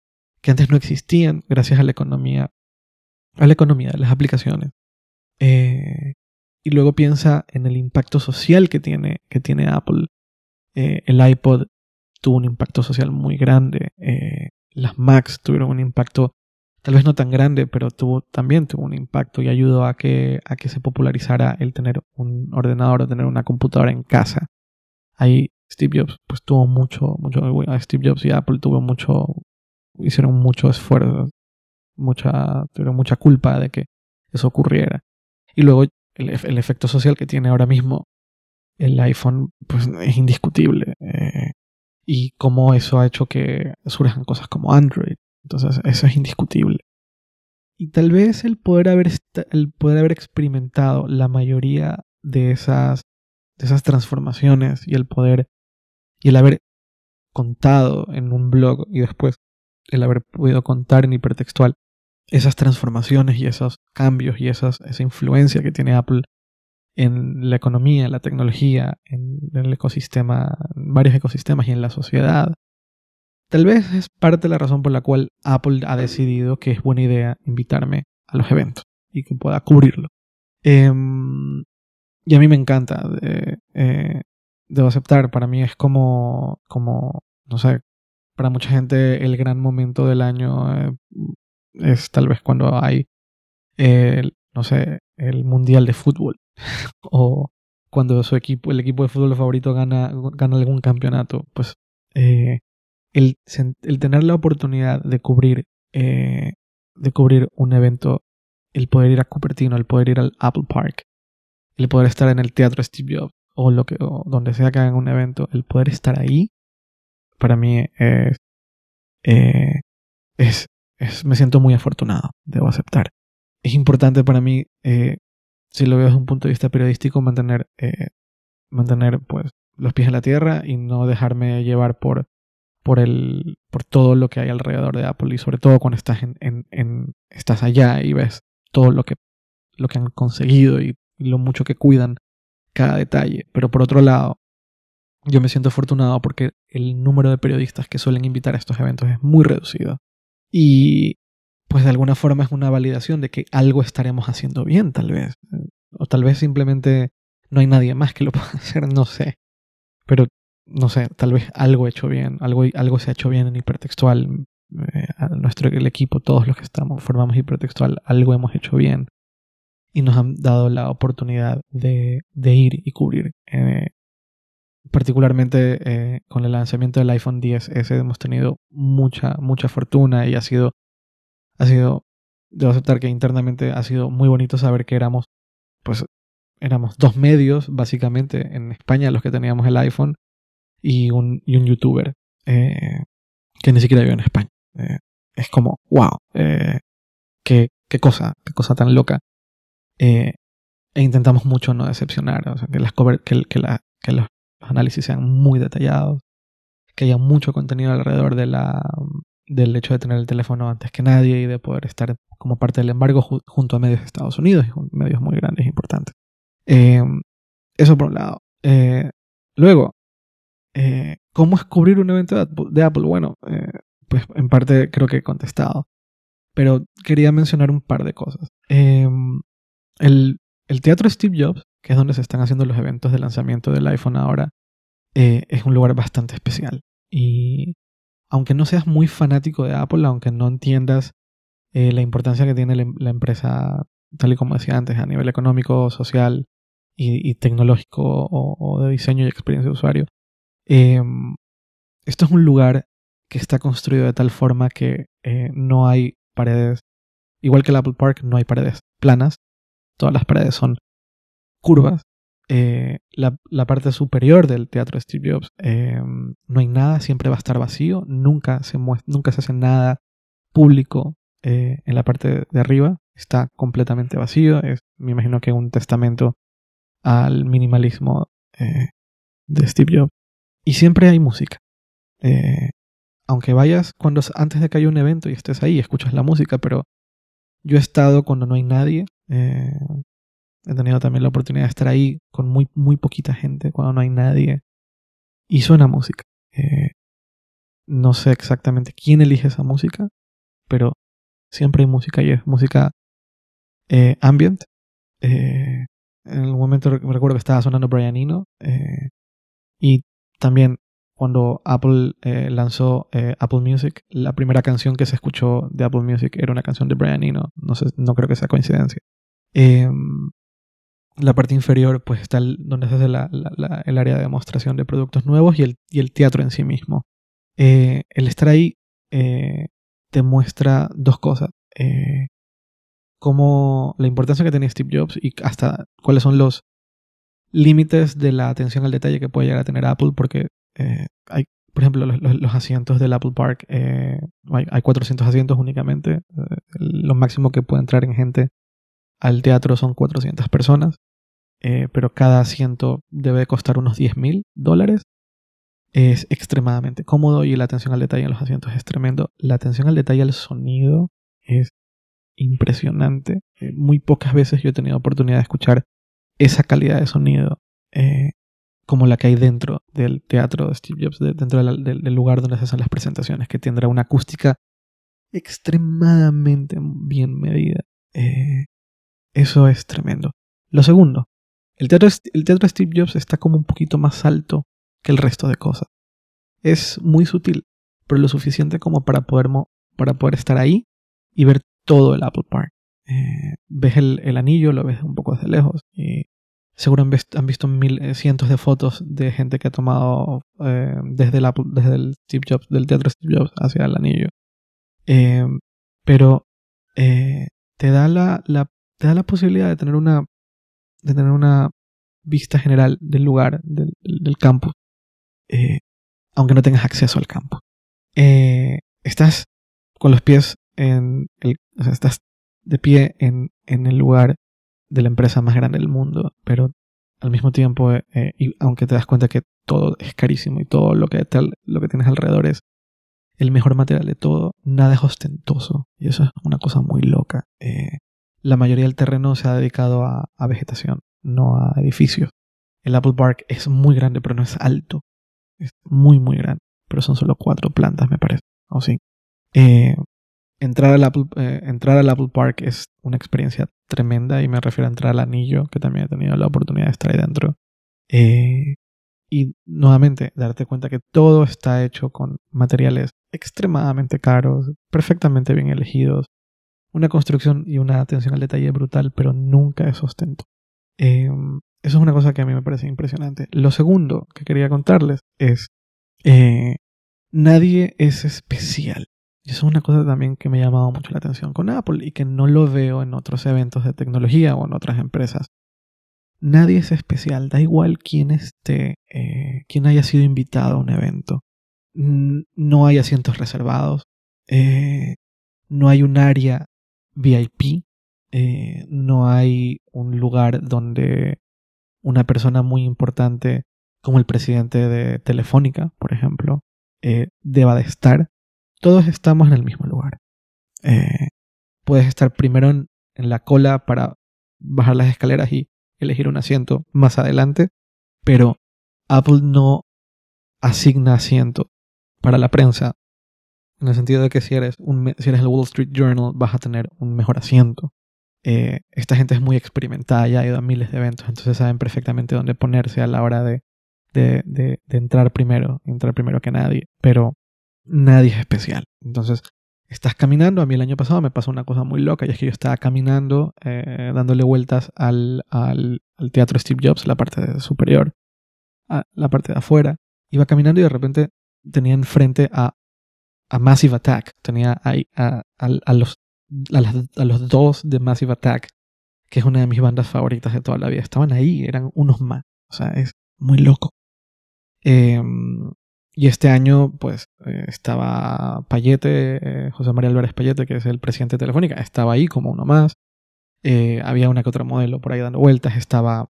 que antes no existían gracias a la economía, a la economía de las aplicaciones. Eh, y luego piensa en el impacto social que tiene, que tiene Apple. el iPod tuvo un impacto social muy grande. Eh, las Macs tuvieron un impacto tal vez no tan grande, pero tuvo, también tuvo un impacto y ayudó a que, a que se popularizara el tener un ordenador o tener una computadora en casa. Ahí Steve Jobs pues tuvo mucho, mucho, Steve Jobs y Apple tuvo mucho, hicieron mucho esfuerzo, mucha, tuvieron mucha culpa de que eso ocurriera. Y luego el, el efecto social que tiene ahora mismo el iPhone pues es indiscutible. Eh, y cómo eso ha hecho que surjan cosas como Android. Entonces, eso es indiscutible. Y tal vez el poder haber, el poder haber experimentado la mayoría de esas, de esas transformaciones y el poder y el haber contado en un blog y después el haber podido contar en hipertextual esas transformaciones y esos cambios y esas, esa influencia que tiene Apple en la economía, en la tecnología, en, el ecosistema, en varios ecosistemas y en la sociedad. Tal vez es parte de la razón por la cual Apple ha decidido que es buena idea invitarme a los eventos y que pueda cubrirlo. Em, y a mí me encanta. Eh, debo aceptar, para mí es como, como, no sé, para mucha gente el gran momento del año eh, es tal vez cuando hay, no sé, el Mundial de Fútbol o cuando su equipo, el equipo de fútbol favorito gana, gana algún campeonato, pues eh, el, tener la oportunidad de cubrir, eh, de cubrir un evento, el poder ir a Cupertino, el poder ir al Apple Park, el poder estar en el teatro Steve Jobs o, lo que, o donde sea que hagan un evento, el poder estar ahí, para mí es, eh, es, me siento muy afortunado, debo aceptar. Es importante para mí, eh, si lo veo desde un punto de vista periodístico, mantener, eh, mantener pues los pies en la tierra y no dejarme llevar por, por, el, por todo lo que hay alrededor de Apple y sobre todo cuando estás, en, en, estás allá y ves todo lo que, lo que han conseguido y, lo mucho que cuidan cada detalle. Pero por otro lado, yo me siento afortunado porque el número de periodistas que suelen invitar a estos eventos es muy reducido. Y pues de alguna forma es una validación de que algo estaremos haciendo bien, tal vez. O tal vez simplemente no hay nadie más que lo pueda hacer, no sé. Pero no sé, tal vez algo hecho bien, algo, algo se ha hecho bien en hipertextual. Eh, nuestro el equipo, todos los que estamos, formamos hipertextual, algo hemos hecho bien. Y nos han dado la oportunidad de, de ir y cubrir. Eh, particularmente eh, con el lanzamiento del iPhone 10S hemos tenido mucha, mucha fortuna y ha sido, ha sido, debo aceptar que internamente ha sido muy bonito saber que éramos, pues, éramos dos medios básicamente en España los que teníamos el iPhone y un, y un youtuber eh, que ni siquiera vive en España. Eh, es como, wow, eh, qué, qué, cosa, qué cosa tan loca. e intentamos mucho no decepcionar, o sea, que, las cover, que, que, la, que los análisis sean muy detallados, que haya mucho contenido alrededor de la, del hecho de tener el teléfono antes que nadie y de poder estar como parte del embargo junto a medios de Estados Unidos y medios muy grandes e importantes. eso por un lado. luego, eh, ¿Cómo es cubrir un evento de Apple? Bueno, eh, pues en parte creo que he contestado. Pero quería mencionar un par de cosas. Em, el, Teatro Steve Jobs, que es donde se están haciendo los eventos de lanzamiento del iPhone ahora, eh, es un lugar bastante especial. Y aunque no seas muy fanático de Apple, aunque no entiendas la importancia que tiene la, empresa, tal y como decía antes, a nivel económico, social y, tecnológico o, o, de diseño y experiencia de usuario, Em, esto es un lugar que está construido de tal forma que eh, no hay paredes, igual que el Apple Park, no hay paredes planas, todas las paredes son curvas. Eh, la, parte superior del teatro Steve Jobs em, no hay nada, siempre va a estar vacío, nunca se, nunca se hace nada público eh, en la parte de arriba, está completamente vacío, es, me imagino que un testamento al minimalismo de Steve Jobs. Y siempre hay música. Eh, aunque vayas cuando antes de que haya un evento y estés ahí, escuchas la música, pero yo he estado cuando no hay nadie. Eh, he tenido también la oportunidad de estar ahí con muy, muy poquita gente, cuando no hay nadie. Y suena música. Eh, no sé exactamente quién elige esa música, pero siempre hay música y es música ambient. en el momento me recuerdo que estaba sonando Brian Eno y también cuando Apple eh, lanzó eh, Apple Music, la primera canción que se escuchó de Apple Music era una canción de Brian Eno. No, sé, no creo que sea coincidencia. Em, la parte inferior, pues está donde se hace el área de demostración de productos nuevos y el, teatro en sí mismo. Eh, el estar te muestra dos cosas. como la importancia que tenía Steve Jobs y hasta cuáles son los límites de la atención al detalle que puede llegar a tener Apple, porque eh, hay, por ejemplo, los, asientos del Apple Park, eh, hay, 400 asientos únicamente. Eh, lo máximo que puede entrar en gente al teatro son 400 personas, pero cada asiento debe costar unos 10 mil dólares. Es extremadamente cómodo y la atención al detalle en los asientos es tremendo. La atención al detalle al sonido es impresionante. muy pocas veces yo he tenido oportunidad de escuchar esa calidad de sonido eh, como la que hay dentro del teatro de Steve Jobs, dentro del, lugar donde se hacen las presentaciones, que tendrá una acústica extremadamente bien medida. Eh, eso es tremendo. Lo segundo, el teatro, el teatro de Steve Jobs está como un poquito más alto que el resto de cosas. Es muy sutil, pero lo suficiente como para poder, para poder estar ahí y ver todo el Apple Park. Eh, ves el, anillo, lo ves un poco desde lejos. Y seguro han, visto mil, eh, cientos de fotos de gente que ha tomado eh, desde, el desde el Steve Jobs, del teatro Steve Jobs hacia el anillo. pero te, da la, te da la posibilidad de tener una, de tener una vista general del lugar, del, eh, aunque no tengas acceso al campo. Eh, estás con los pies en estás de pie en, en, el lugar de la empresa más grande del mundo, pero al mismo tiempo, eh, y aunque te das cuenta que todo es carísimo y todo lo que, lo que tienes alrededor es el mejor material de todo, nada es ostentoso. Y eso es una cosa muy loca. Eh, la mayoría del terreno se ha dedicado a, vegetación, no a edificios. El Apple Park es muy grande, pero no es alto. Es muy, muy grande. Pero son solo cuatro plantas, me parece. O sí. Eh, entrar, al Apple, eh, entrar al Apple Park es una experiencia tremenda y me refiero a entrar al anillo, que también he tenido la oportunidad de estar ahí dentro. Eh, y nuevamente, darte cuenta que todo está hecho con materiales extremadamente caros, perfectamente bien elegidos, una construcción y una atención al detalle brutal, pero nunca es ostento. Eh, eso es una cosa que a mí me parece impresionante. Lo segundo que quería contarles es, eh, nadie es especial. Y eso es una cosa también que me ha llamado mucho la atención con Apple y que no lo veo en otros eventos de tecnología o en otras empresas. Nadie es especial, da igual quién esté, eh, quién haya sido invitado a un evento. No hay asientos reservados, eh, no hay un área VIP, eh, no hay un lugar donde una persona muy importante como el presidente de Telefónica, por ejemplo, deba de estar. Todos estamos en el mismo lugar. Eh, puedes estar primero en, la cola para bajar las escaleras y elegir un asiento más adelante, pero Apple no asigna asiento para la prensa en el sentido de que si eres, un, si eres el Wall Street Journal vas a tener un mejor asiento. Eh, esta gente es muy experimentada, ya ha ido a miles de eventos, entonces saben perfectamente dónde ponerse a la hora de, de, de, entrar primero, entrar primero que nadie, pero nadie es especial. Entonces, estás caminando, a mí el año pasado me pasó una cosa muy loca, y es que yo estaba caminando, eh, dándole vueltas al, al, teatro Steve Jobs, la parte superior, la parte de afuera, iba caminando y de repente tenía enfrente a, Massive Attack, tenía ahí a, a, los a, los dos de Massive Attack, que es una de mis bandas favoritas de toda la vida. Estaban ahí, eran unos más. O sea, es muy loco. Em, y este año, pues, eh, estaba Payete, eh, José María Álvarez Payete, que es el presidente de Telefónica, estaba ahí como uno más. Eh, había una que otra modelo por ahí dando vueltas. Estaba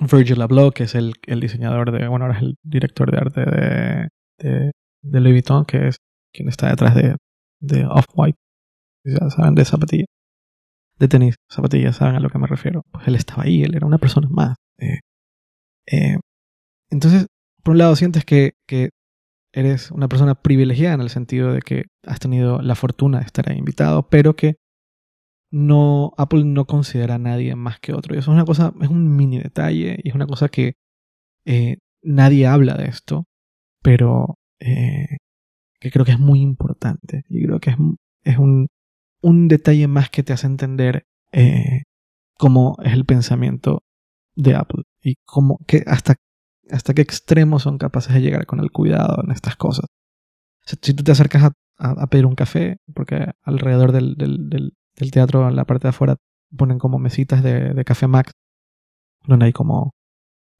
Virgil Abloh, que es el, el, diseñador de, bueno, ahora es el director de arte de, de, de Louis Vuitton, que es quien está detrás de, de Off-White ya saben de zapatillas, de tenis, zapatillas, saben a lo que me refiero. Pues él estaba ahí, él era una persona más. Entonces, por un lado, sientes que, eres una persona privilegiada en el sentido de que has tenido la fortuna de estar ahí invitado, pero que no, Apple no considera a nadie más que otro. Y eso es una cosa, es un mini detalle y es una cosa que eh, nadie habla de esto, pero que creo que es muy importante. Y creo que es, es un, un detalle más que te hace entender eh, cómo es el pensamiento de Apple y cómo, que hasta, hasta qué extremos son capaces de llegar con el cuidado en estas cosas. Si, tú te acercas a, pedir un café, porque alrededor del, del, teatro, en la parte de afuera, ponen como mesitas de, café Max, donde hay como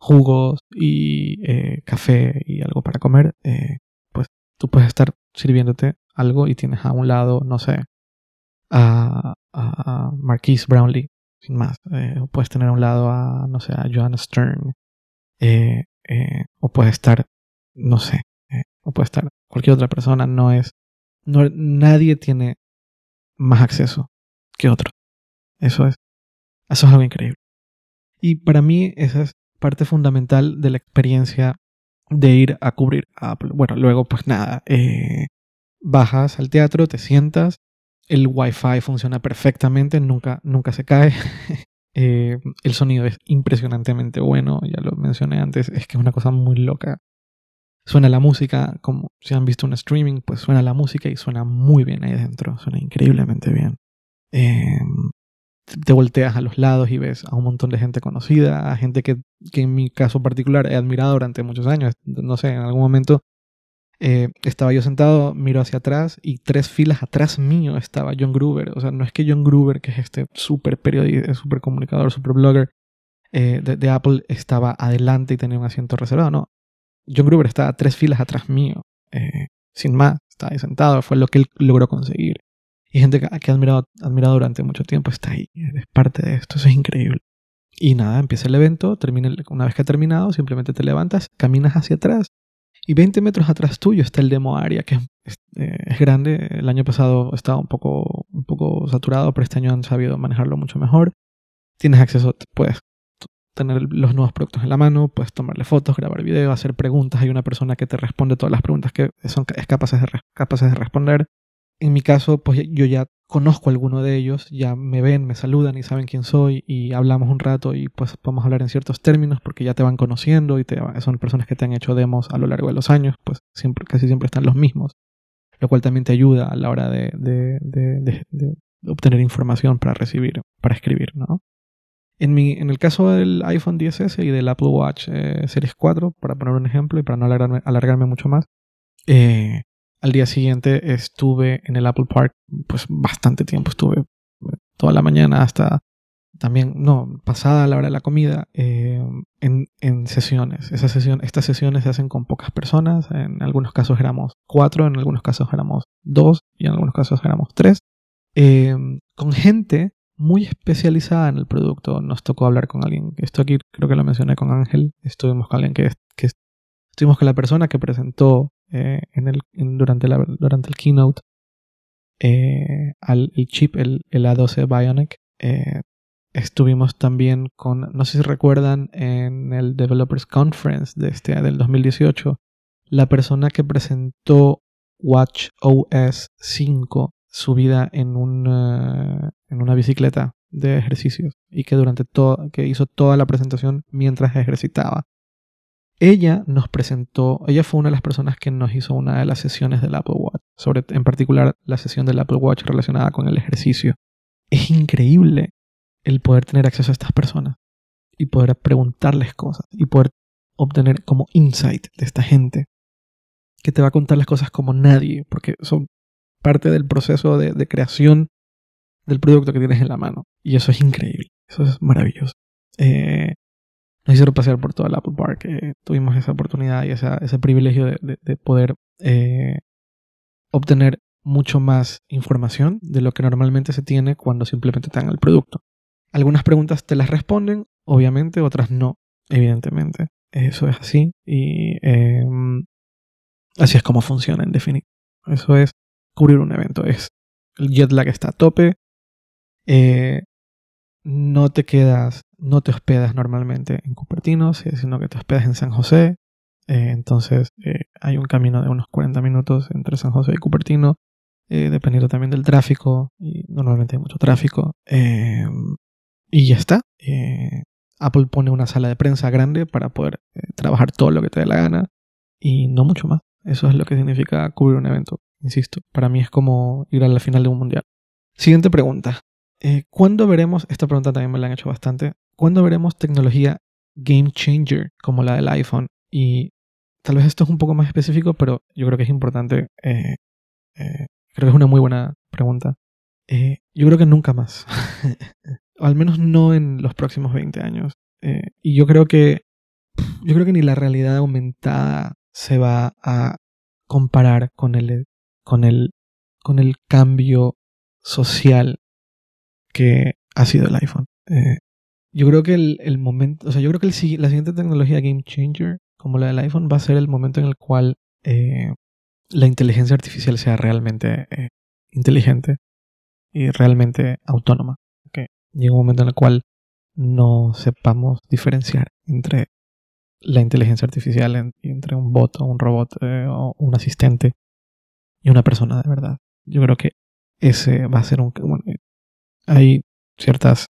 jugos y eh, café y algo para comer, eh, pues tú puedes estar sirviéndote algo y tienes a un lado, no sé, a, a Marquise Brownlee, sin más. Eh, puedes tener a un lado a, no sé, a Joanna Stern. Eh, o puede estar, no sé, eh, o puede estar cualquier otra persona. No es, no, nadie tiene más acceso que otro. Eso es, eso es algo increíble. Y para mí esa es parte fundamental de la experiencia de ir a cubrir a Apple. Bueno, luego pues nada, eh, bajas al teatro, te sientas, el Wi-Fi funciona perfectamente, nunca, nunca se cae. Eh, el sonido es impresionantemente bueno, ya lo mencioné antes, es que es una cosa muy loca. Suena la música, como si han visto un streaming, pues suena la música y suena muy bien ahí dentro, suena increíblemente bien. Eh, te volteas a los lados y ves a un montón de gente conocida, a gente que, que en mi caso particular he admirado durante muchos años. No sé, en algún momento eh, estaba yo sentado, miro hacia atrás y tres filas atrás mío estaba John Gruber. O sea, no es que John Gruber, que es este súper periodista, súper comunicador, súper blogger, eh, de, Apple estaba adelante y tenía un asiento reservado. No, John Gruber estaba tres filas atrás mío, eh, sin más, estaba ahí sentado, fue lo que él logró conseguir. Y gente que, ha admirado, admirado durante mucho tiempo está ahí, es parte de esto, eso es increíble. Y nada, empieza el evento, termina una vez que ha terminado, simplemente te levantas, caminas hacia atrás y 20 metros atrás tuyo está el demo area, que es, eh, es, grande. El año pasado estaba un poco, un poco saturado, pero este año han sabido manejarlo mucho mejor. Tienes acceso, puedes tener los nuevos productos en la mano, puedes tomarle fotos, grabar video, hacer preguntas. Hay una persona que te responde todas las preguntas que son, es de, capaces de responder. En mi caso, pues yo ya conozco a alguno de ellos, ya me ven, me saludan y saben quién soy y hablamos un rato y pues podemos hablar en ciertos términos porque ya te van conociendo y te, son personas que te han hecho demos a lo largo de los años, pues siempre, casi siempre están los mismos, lo cual también te ayuda a la hora de, obtener información para recibir, para escribir, ¿no? En, mi, en el caso del iPhone 10S y del Apple Watch eh, Series 4, para poner un ejemplo y para no alargarme, alargarme mucho más, eh, al día siguiente estuve en el Apple Park, pues bastante tiempo, estuve toda la mañana hasta también, no, pasada la hora de la comida, eh, en, en, sesiones. Esa sesión, estas sesiones se hacen con pocas personas, en algunos casos éramos cuatro, en algunos casos éramos dos y en algunos casos éramos tres, con gente muy especializada en el producto. Nos tocó hablar con alguien, esto aquí creo que lo mencioné con Ángel, estuvimos con alguien que, que estuvimos con la persona que presentó eh, en el, durante, la, durante el keynote eh, al, el chip, el, el A12 Bionic. Eh, estuvimos también con, no sé si recuerdan, en el Developers Conference de este, del 2018, la persona que presentó Watch OS 5 subida en una, en una bicicleta de ejercicios y que durante todo, que hizo toda la presentación mientras ejercitaba. Ella nos presentó, ella fue una de las personas que nos hizo una de las sesiones del Apple Watch, sobre, en particular la sesión del Apple Watch relacionada con el ejercicio. Es increíble el poder tener acceso a estas personas y poder preguntarles cosas y poder obtener como insight de esta gente que te va a contar las cosas como nadie, porque son parte del proceso de, creación del producto que tienes en la mano. Y eso es increíble, eso es maravilloso. Eh, nos hicieron pasear por toda el Apple Park. Eh, tuvimos esa oportunidad y ese privilegio de, poder eh, obtener mucho más información de lo que normalmente se tiene cuando simplemente te dan el producto. Algunas preguntas te las responden, obviamente, otras no, evidentemente. Eso es así y em, así es como funciona en definitiva. Eso es cubrir un evento. Es el jet lag está a tope. Eh, no te quedas, no te hospedas normalmente en Cupertino, sino que te hospedas en San José. Eh, entonces eh, hay un camino de unos 40 minutos entre San José y Cupertino, dependiendo también del tráfico. Y normalmente hay mucho tráfico. y ya está. Apple pone una sala de prensa grande para poder trabajar todo lo que te dé la gana. Y no mucho más. Eso es lo que significa cubrir un evento. Insisto, para mí es como ir a la final de un mundial. Siguiente pregunta. Eh, ¿Cuándo veremos, esta pregunta también me la han hecho bastante, ¿cuándo veremos tecnología game changer como la del iPhone? Y tal vez esto es un poco más específico, pero yo creo que es importante, eh, eh, creo que es una muy buena pregunta. yo creo que nunca más, al menos no en los próximos 20 años. y yo creo que, yo creo que ni la realidad aumentada se va a comparar con el con el, con el cambio social que ha sido el iPhone. Eh, yo creo que el, momento, o sea, yo creo que el, la siguiente tecnología game changer, como la del iPhone, va a ser el momento en el cual eh, la inteligencia artificial sea realmente eh, inteligente y realmente autónoma. Que llegue un momento en el cual no sepamos diferenciar entre la inteligencia artificial, entre un bot o un robot o un asistente y una persona de verdad. Yo creo que ese va a ser un... hay ciertas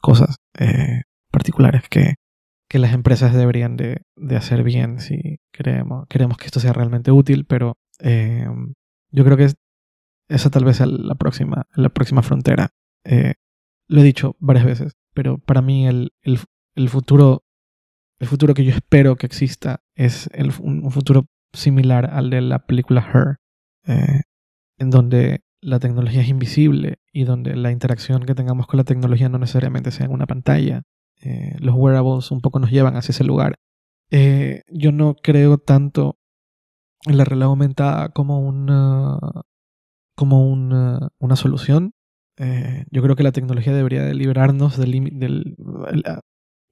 cosas eh, particulares que, que, las empresas deberían de, de, hacer bien si queremos, queremos que esto sea realmente útil, pero eh, yo creo que esa tal vez es la próxima, la próxima frontera. Eh, lo he dicho varias veces, pero para mí el, el, el, futuro el futuro que yo espero que exista es el, un futuro similar al de la película Her, eh, en donde la tecnología es invisible y donde la interacción que tengamos con la tecnología no necesariamente sea en una pantalla, Eh, los wearables un poco nos llevan hacia ese lugar. Eh, yo no creo tanto en la realidad aumentada como una, como una, una solución. Eh, yo creo que la tecnología debería de liberarnos del, del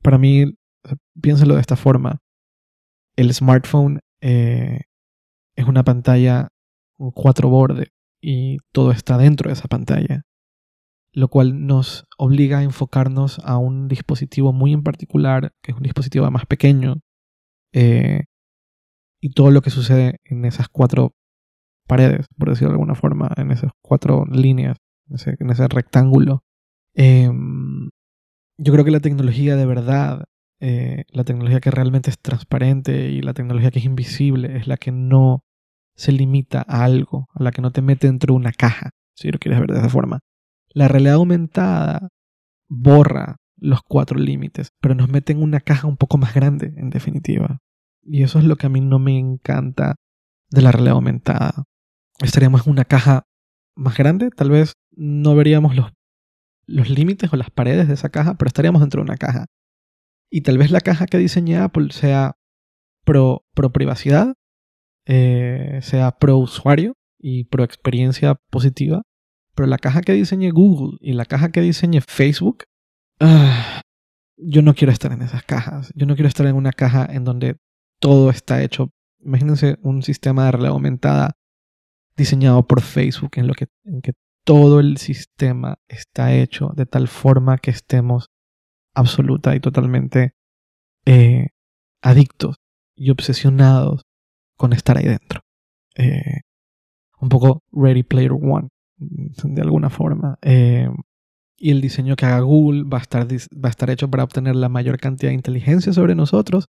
para mí, piénselo de esta forma. El smartphone es una pantalla cuatro bordes y todo está dentro de esa pantalla lo cual nos obliga a enfocarnos a un dispositivo muy en particular, que es un dispositivo más pequeño, eh, y todo lo que sucede en esas cuatro paredes, por decirlo de alguna forma, en esas cuatro líneas, en ese, rectángulo. Em, yo creo que la tecnología de verdad, eh, la tecnología que realmente es transparente y la tecnología que es invisible, es la que no se limita a algo, a la que no te mete dentro de una caja, si lo quieres ver de esa forma. La realidad aumentada borra los cuatro límites, pero nos mete en una caja un poco más grande, en definitiva. Y eso es lo que a mí no me encanta de la realidad aumentada. Estaríamos en una caja más grande, tal vez no veríamos los, los límites o las paredes de esa caja, pero estaríamos dentro de una caja. Y tal vez la caja que diseñe Apple sea pro, pro privacidad, eh, sea pro usuario y pro experiencia positiva, pero la caja que diseñe Google y la caja que diseñe Facebook, ah, yo no quiero estar en esas cajas. Yo no quiero estar en una caja en donde todo está hecho. Imagínense un sistema de realidad aumentada diseñado por Facebook en lo que, en que todo el sistema está hecho de tal forma que estemos absoluta y totalmente eh, adictos y obsesionados con estar ahí dentro. Eh, un poco Ready Player One de alguna forma. Eh, y el diseño que haga Google va a, estar, va a estar hecho para obtener la mayor cantidad de inteligencia sobre nosotros,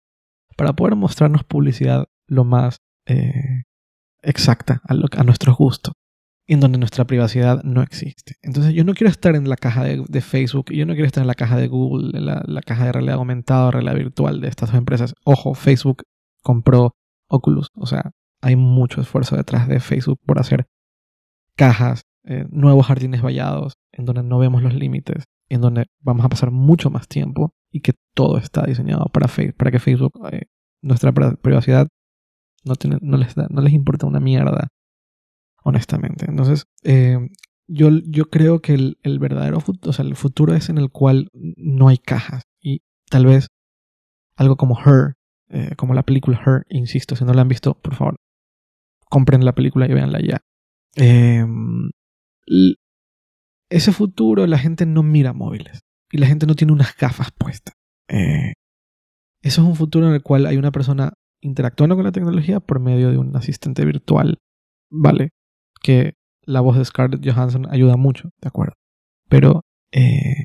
para poder mostrarnos publicidad lo más eh, exacta a, a nuestros gustos, en donde nuestra privacidad no existe. Entonces yo no quiero estar en la caja de, Facebook, yo no quiero estar en la caja de Google, en la, caja de realidad aumentada realidad virtual de estas dos empresas. Ojo, Facebook compró Oculus, o sea, hay mucho esfuerzo detrás de Facebook por hacer cajas eh, nuevos jardines vallados, en donde no vemos los límites, en donde vamos a pasar mucho más tiempo y que todo está diseñado para, para que Facebook, eh, nuestra privacidad, no, tiene, no, les no les importa una mierda, honestamente. Entonces, eh, yo, yo creo que el, el verdadero futuro, o sea, el futuro es en el cual no hay cajas y tal vez algo como Her, como la película Her, insisto, si no la han visto, por favor, compren la película y véanla ya. Eh, ese futuro la gente no mira móviles y la gente no tiene unas gafas puestas. Eh, eso es un futuro en el cual hay una persona interactuando con la tecnología por medio de un asistente virtual, ¿vale? Que la voz de Scarlett Johansson ayuda mucho, ¿de acuerdo? Pero eh,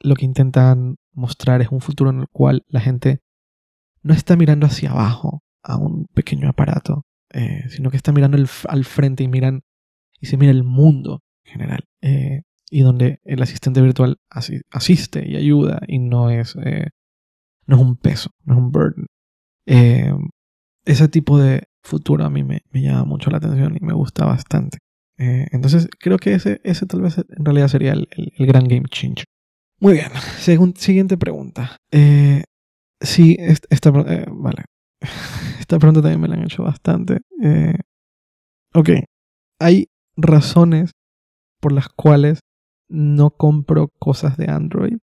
lo que intentan mostrar es un futuro en el cual la gente no está mirando hacia abajo a un pequeño aparato, eh, sino que está mirando al frente y miran y se mira el mundo en general. Eh, y donde el asistente virtual asiste y ayuda y no es, eh, no es un peso, no es un burden. Eh, ese tipo de futuro a mí me, llama mucho la atención y me gusta bastante. entonces creo que ese, ese tal vez en realidad sería el, gran game changer. Muy bien, siguiente pregunta. Sí, esta, vale. esta pregunta también me la han hecho bastante. ok, hay razones por las cuales no compro cosas de Android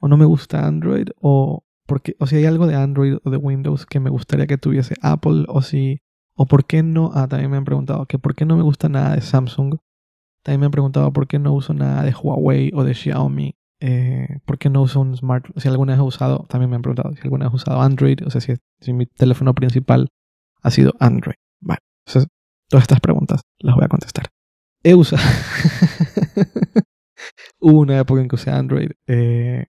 o no me gusta Android o porque o si hay algo de Android o de Windows que me gustaría que tuviese Apple o si o por qué no ah también me han preguntado que por qué no me gusta nada de Samsung también me han preguntado por qué no uso nada de Huawei o de Xiaomi eh, por qué no uso un smartphone si alguna vez he usado también me han preguntado si alguna vez he usado Android o sea si, mi teléfono principal ha sido Android vale entonces Todas estas preguntas las voy a contestar. He usado. Hubo una época en que usé Android. Eh,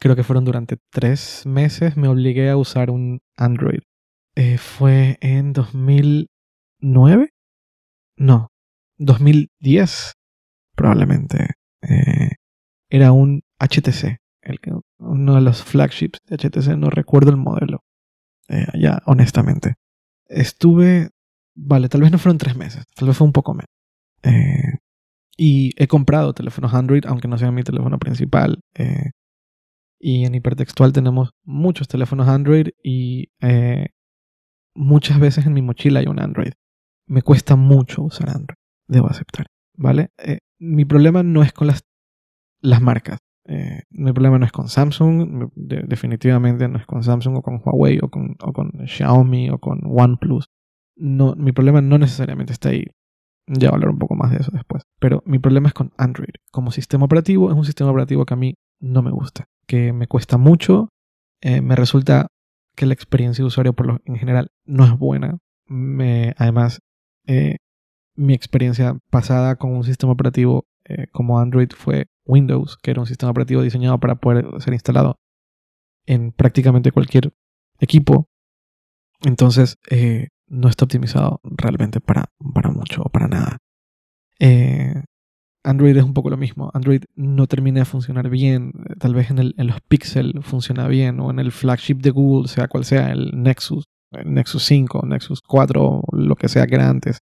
creo que fueron durante tres meses. Me obligué a usar un Android. Eh, fue en 2009. No, 2010 probablemente. Era un HTC. El uno de los flagships de HTC. No recuerdo el modelo. ya, honestamente. Estuve Vale, tal vez no fueron tres meses, tal vez fue un poco menos. Eh, y he comprado teléfonos Android, aunque no sea mi teléfono principal. Eh, Y en hipertextual tenemos muchos teléfonos Android y eh, muchas veces en mi mochila hay un Android. Me cuesta mucho usar Android, debo aceptar, ¿vale? Eh, mi problema no es con las, las marcas. Eh, mi problema no es con Samsung, definitivamente no es con Samsung o con Huawei o con, o con Xiaomi o con OnePlus. No, mi problema no necesariamente está ahí. Ya voy a hablar un poco más de eso después. Pero mi problema es con Android. Como sistema operativo, es un sistema operativo que a mí no me gusta. Que me cuesta mucho. Eh, me resulta que la experiencia de usuario por lo, en general no es buena. Además, eh, mi experiencia pasada con un sistema operativo eh, como Android fue Windows, que era un sistema operativo diseñado para poder ser instalado en prácticamente cualquier equipo. Entonces, no está optimizado realmente para, para mucho o para nada. Eh, Android es un poco lo mismo. Android no termina de funcionar bien. Tal vez en, el, los Pixel funciona bien o en el flagship de Google, sea cual sea, el Nexus, el Nexus 5, Nexus 4, lo que sea que era antes,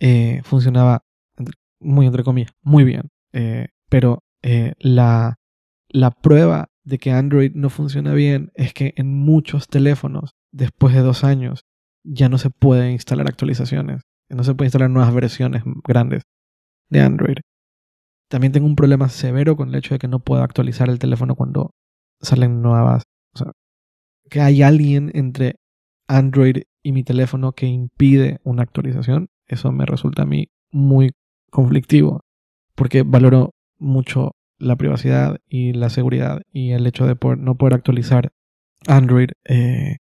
eh, funcionaba muy entre comillas, muy bien. Eh, pero la, la prueba de que Android no funciona bien es que en muchos teléfonos, después de dos años, ya no se puede instalar actualizaciones, no se puede instalar nuevas versiones grandes de Android. También tengo un problema severo con el hecho de que no puedo actualizar el teléfono cuando salen nuevas. O sea, que hay alguien entre Android y mi teléfono que impide una actualización. Eso me resulta a mí muy conflictivo porque valoro mucho la privacidad y la seguridad y el hecho de no poder actualizar Android eh,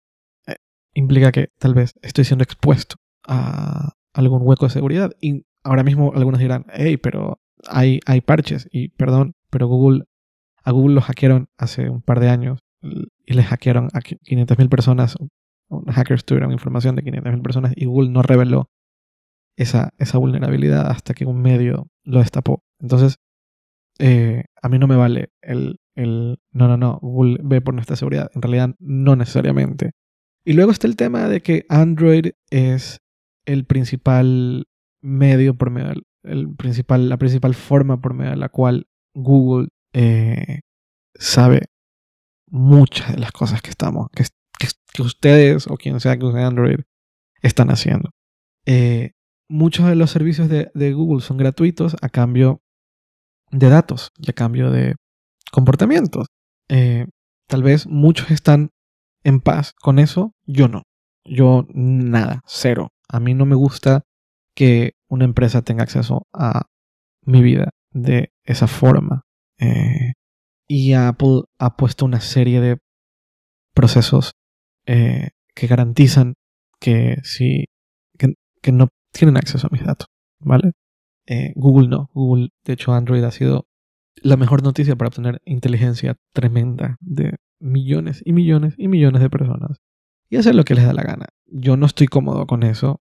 implica que tal vez estoy siendo expuesto a algún hueco de seguridad. Y ahora mismo algunos dirán, hey, pero hay, parches. Y perdón, pero Google, a Google lo hackearon hace un par de años y le hackearon a 500.000 personas. Hackers tuvieron información de 500.000 personas y Google no reveló esa, esa vulnerabilidad hasta que un medio lo destapó. Entonces, eh, a mí no me vale el, el, no, no, no, Google ve por nuestra seguridad. En realidad, no necesariamente. Y luego está el tema de que Android es el principal medio por medio, el principal, la principal forma por medio de la cual Google eh, sabe muchas de las cosas que estamos, que, que, ustedes o quien sea que use Android están haciendo. Eh, muchos de los servicios de, de, Google son gratuitos a cambio de datos y a cambio de comportamientos. Eh, tal vez muchos están en paz con eso, yo no. Yo nada, cero. A mí no me gusta que una empresa tenga acceso a mi vida de esa forma. Eh, y Apple ha puesto una serie de procesos eh, que garantizan que si que, no tienen acceso a mis datos, ¿vale? Eh, Google no. Google, de hecho, Android ha sido la mejor noticia para obtener inteligencia tremenda de millones y millones y millones de personas y hacer lo que les da la gana. Yo no estoy cómodo con eso.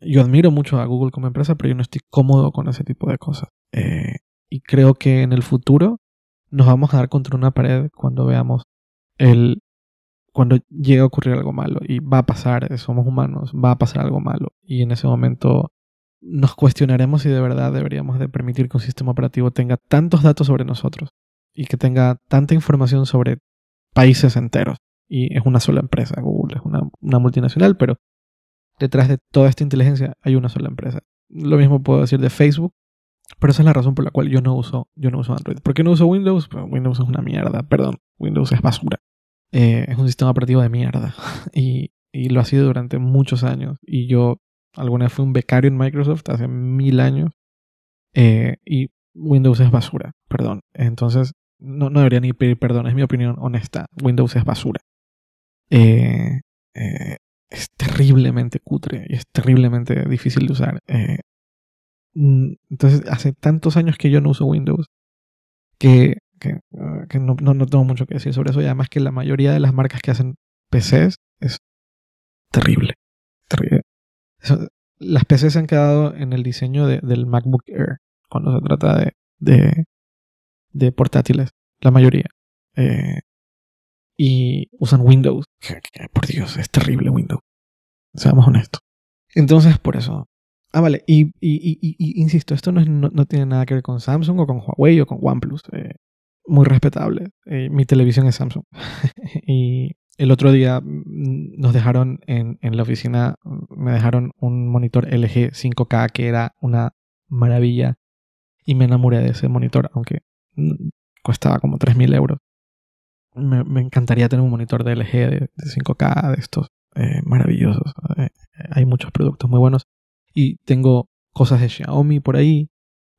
Yo admiro mucho a Google como empresa, pero yo no estoy cómodo con ese tipo de cosas. Eh, y creo que en el futuro nos vamos a dar contra una pared cuando veamos el cuando llegue a ocurrir algo malo y va a pasar, somos humanos, va a pasar algo malo y en ese momento nos cuestionaremos si de verdad deberíamos de permitir que un sistema operativo tenga tantos datos sobre nosotros y que tenga tanta información sobre países enteros. Y es una sola empresa. Google es una, multinacional, pero detrás de toda esta inteligencia hay una sola empresa. Lo mismo puedo decir de Facebook, pero esa es la razón por la cual yo no uso, yo no uso Android. ¿Por qué no uso Windows? Pues Windows es una mierda, perdón. Windows es basura. Eh, es un sistema operativo de mierda. Y, y, lo ha sido durante muchos años. Y yo alguna vez fui un becario en Microsoft hace mil años. Eh, y Windows es basura, perdón. Entonces, no, no debería ni pedir perdón, es mi opinión honesta. Windows es basura. Eh, eh, es terriblemente cutre y es terriblemente difícil de usar. Mm, entonces, hace tantos años que yo no uso Windows que, que, que no, no, tengo mucho que decir sobre eso. Y además que la mayoría de las marcas que hacen PCs es terrible. terrible. Las PCs se han quedado en el diseño de, del MacBook Air cuando se trata de, portátiles, la mayoría. Eh, y usan Windows. Por Dios, es terrible Windows. Seamos honestos. Entonces, por eso. Ah, vale. Y, insisto, esto no, no, tiene nada que ver con Samsung o con Huawei o con OnePlus. Eh, muy respetable. Eh, mi televisión es Samsung. y el otro día mm, nos dejaron en, la oficina, me dejaron un monitor LG 5K que era una maravilla. Y me enamoré de ese monitor, aunque mm, costaba como 3.000 euros. Me, encantaría tener un monitor de LG de, 5K de estos eh, maravillosos. Eh, hay muchos productos muy buenos. Y tengo cosas de Xiaomi por ahí.